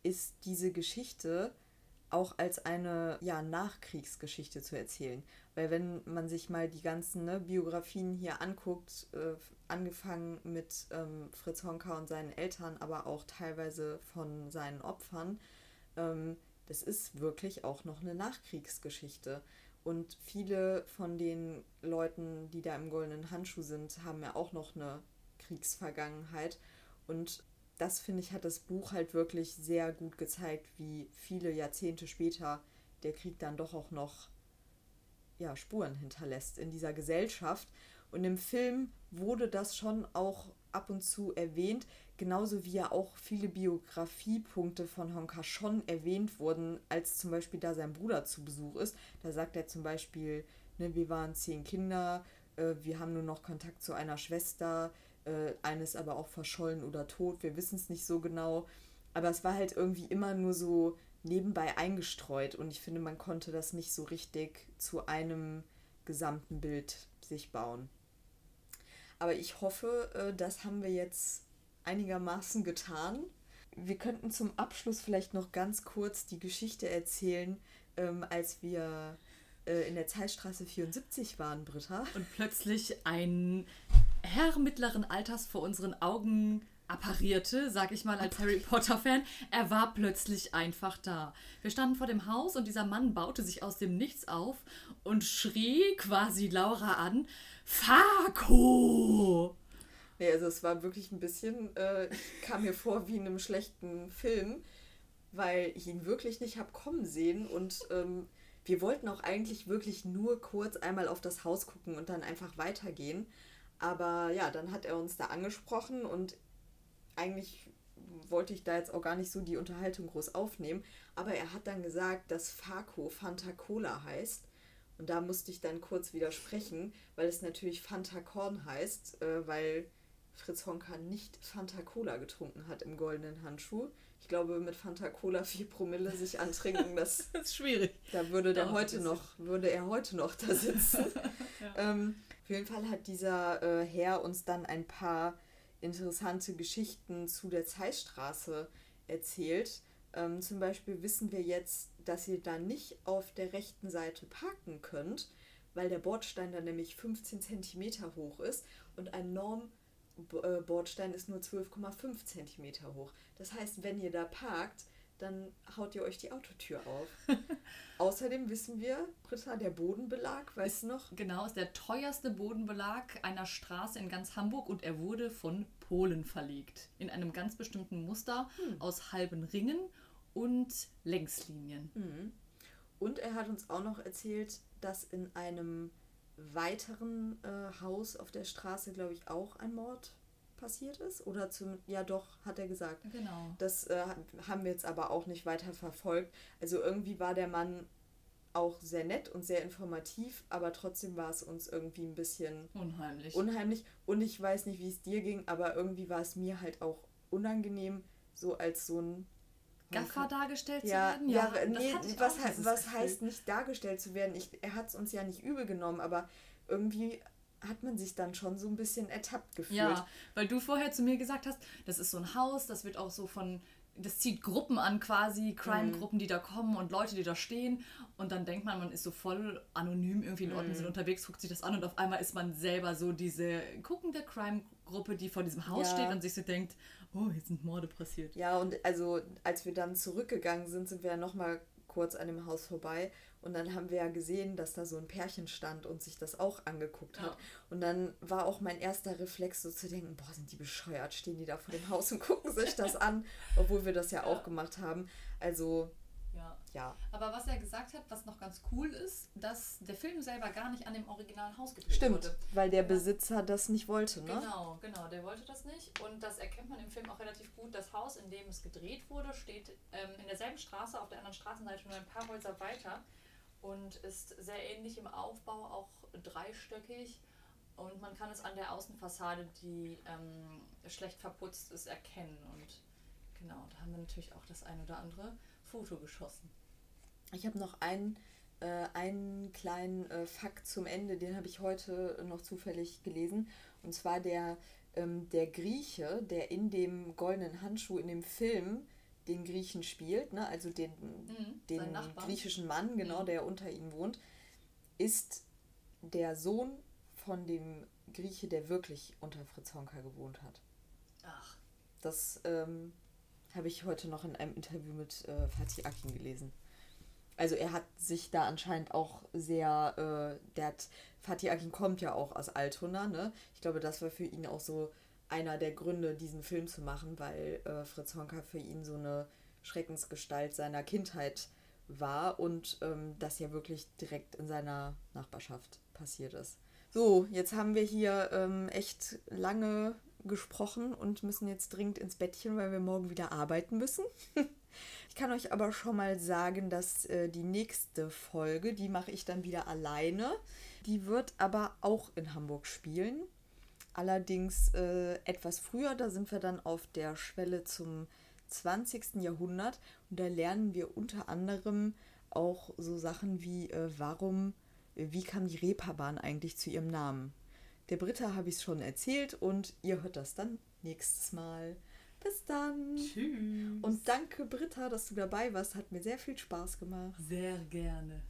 [SPEAKER 1] ist diese Geschichte auch als eine ja, Nachkriegsgeschichte zu erzählen. Weil wenn man sich mal die ganzen ne, Biografien hier anguckt, äh, angefangen mit ähm, Fritz Honka und seinen Eltern, aber auch teilweise von seinen Opfern, ähm, das ist wirklich auch noch eine Nachkriegsgeschichte. Und viele von den Leuten, die da im goldenen Handschuh sind, haben ja auch noch eine Kriegsvergangenheit. Und das, finde ich, hat das Buch halt wirklich sehr gut gezeigt, wie viele Jahrzehnte später der Krieg dann doch auch noch ja, Spuren hinterlässt in dieser Gesellschaft. Und im Film wurde das schon auch ab und zu erwähnt, genauso wie ja auch viele Biografiepunkte von Honka schon erwähnt wurden, als zum Beispiel da sein Bruder zu Besuch ist. Da sagt er zum Beispiel, ne, wir waren zehn Kinder, äh, wir haben nur noch Kontakt zu einer Schwester, äh, eines aber auch verschollen oder tot, wir wissen es nicht so genau. Aber es war halt irgendwie immer nur so nebenbei eingestreut und ich finde, man konnte das nicht so richtig zu einem gesamten Bild sich bauen. Aber ich hoffe, äh, das haben wir jetzt einigermaßen getan. Wir könnten zum Abschluss vielleicht noch ganz kurz die Geschichte erzählen, ähm, als wir äh, in der Zeitstraße 74 waren, Britta.
[SPEAKER 2] Und plötzlich ein Herr mittleren Alters vor unseren Augen apparierte, sag ich mal als Harry Potter-Fan. Er war plötzlich einfach da. Wir standen vor dem Haus und dieser Mann baute sich aus dem Nichts auf und schrie quasi Laura an: Fako!
[SPEAKER 1] Nee, also es war wirklich ein bisschen, äh, kam mir vor wie in einem schlechten Film, weil ich ihn wirklich nicht habe kommen sehen und ähm, wir wollten auch eigentlich wirklich nur kurz einmal auf das Haus gucken und dann einfach weitergehen. Aber ja, dann hat er uns da angesprochen und eigentlich wollte ich da jetzt auch gar nicht so die Unterhaltung groß aufnehmen. Aber er hat dann gesagt, dass Faco Fanta Cola heißt. Und da musste ich dann kurz widersprechen, weil es natürlich Fanta Korn heißt, äh, weil Fritz Honka nicht Fanta Cola getrunken hat im goldenen Handschuh. Ich glaube, mit Fanta Cola 4 Promille sich antrinken, das,
[SPEAKER 2] das ist schwierig.
[SPEAKER 1] Da würde, der heute noch, würde er heute noch da sitzen. ja. ähm, auf jeden Fall hat dieser äh, Herr uns dann ein paar interessante Geschichten zu der Zeissstraße erzählt. Ähm, zum Beispiel wissen wir jetzt, dass ihr da nicht auf der rechten Seite parken könnt, weil der Bordstein dann nämlich 15 cm hoch ist und ein Norm äh, Bordstein ist nur 12,5 cm hoch. Das heißt, wenn ihr da parkt, dann haut ihr euch die Autotür auf. Außerdem wissen wir, Britta, der Bodenbelag, weißt du noch?
[SPEAKER 2] Genau, ist der teuerste Bodenbelag einer Straße in ganz Hamburg und er wurde von Polen verlegt. In einem ganz bestimmten Muster hm. aus halben Ringen und Längslinien.
[SPEAKER 1] Hm. Und er hat uns auch noch erzählt, dass in einem weiteren äh, Haus auf der Straße, glaube ich, auch ein Mord passiert ist. Oder zum, ja doch, hat er gesagt.
[SPEAKER 2] Genau.
[SPEAKER 1] Das äh, haben wir jetzt aber auch nicht weiter verfolgt. Also irgendwie war der Mann auch sehr nett und sehr informativ, aber trotzdem war es uns irgendwie ein bisschen
[SPEAKER 2] unheimlich.
[SPEAKER 1] Unheimlich. Und ich weiß nicht, wie es dir ging, aber irgendwie war es mir halt auch unangenehm, so als so ein
[SPEAKER 2] Gaffer dargestellt
[SPEAKER 1] ja,
[SPEAKER 2] zu werden?
[SPEAKER 1] Ja, ja nee, was, was heißt nicht dargestellt zu werden? Ich, er hat es uns ja nicht übel genommen, aber irgendwie hat man sich dann schon so ein bisschen ertappt gefühlt.
[SPEAKER 2] Ja, weil du vorher zu mir gesagt hast, das ist so ein Haus, das wird auch so von, das zieht Gruppen an quasi, Crime-Gruppen, die da kommen und Leute, die da stehen. Und dann denkt man, man ist so voll anonym irgendwie in Orten, mm. sind unterwegs, guckt sich das an und auf einmal ist man selber so diese guckende Crime-Gruppe, die vor diesem Haus ja. steht und sich so denkt, oh, hier sind Morde passiert.
[SPEAKER 1] Ja, und also als wir dann zurückgegangen sind, sind wir ja nochmal kurz an dem Haus vorbei und dann haben wir ja gesehen, dass da so ein Pärchen stand und sich das auch angeguckt hat. Ja. Und dann war auch mein erster Reflex so zu denken, boah, sind die bescheuert, stehen die da vor dem Haus und gucken sich das an, obwohl wir das ja, ja. auch gemacht haben. Also.
[SPEAKER 2] Ja. Aber was er gesagt hat, was noch ganz cool ist, dass der Film selber gar nicht an dem originalen Haus gedreht
[SPEAKER 1] Stimmt, wurde. weil der Besitzer das nicht wollte, ne?
[SPEAKER 2] Genau, genau, der wollte das nicht. Und das erkennt man im Film auch relativ gut. Das Haus, in dem es gedreht wurde, steht ähm, in derselben Straße, auf der anderen Straßenseite nur ein paar Häuser weiter und ist sehr ähnlich im Aufbau, auch dreistöckig. Und man kann es an der Außenfassade, die ähm, schlecht verputzt ist, erkennen. Und genau, da haben wir natürlich auch das ein oder andere Foto geschossen.
[SPEAKER 1] Ich habe noch einen, äh, einen kleinen äh, Fakt zum Ende, den habe ich heute noch zufällig gelesen. Und zwar der, ähm, der Grieche, der in dem goldenen Handschuh in dem Film den Griechen spielt, ne? also den, mhm, den griechischen Mann, genau, mhm. der unter ihm wohnt, ist der Sohn von dem Grieche, der wirklich unter Fritz Honka gewohnt hat. Ach. Das ähm, habe ich heute noch in einem Interview mit äh, Fatih Akin gelesen. Also er hat sich da anscheinend auch sehr, äh, der hat, Fatih Akin kommt ja auch aus Altona, ne? Ich glaube, das war für ihn auch so einer der Gründe, diesen Film zu machen, weil äh, Fritz Honka für ihn so eine Schreckensgestalt seiner Kindheit war und ähm, das ja wirklich direkt in seiner Nachbarschaft passiert ist. So, jetzt haben wir hier ähm, echt lange gesprochen und müssen jetzt dringend ins Bettchen, weil wir morgen wieder arbeiten müssen. ich kann euch aber schon mal sagen, dass äh, die nächste Folge, die mache ich dann wieder alleine. Die wird aber auch in Hamburg spielen. Allerdings äh, etwas früher, da sind wir dann auf der Schwelle zum 20. Jahrhundert und da lernen wir unter anderem auch so Sachen wie, äh, warum, wie kam die Reeperbahn eigentlich zu ihrem Namen? Der Britta habe ich es schon erzählt und ihr hört das dann nächstes Mal. Bis dann. Tschüss. Und danke, Britta, dass du dabei warst. Hat mir sehr viel Spaß gemacht.
[SPEAKER 2] Sehr gerne.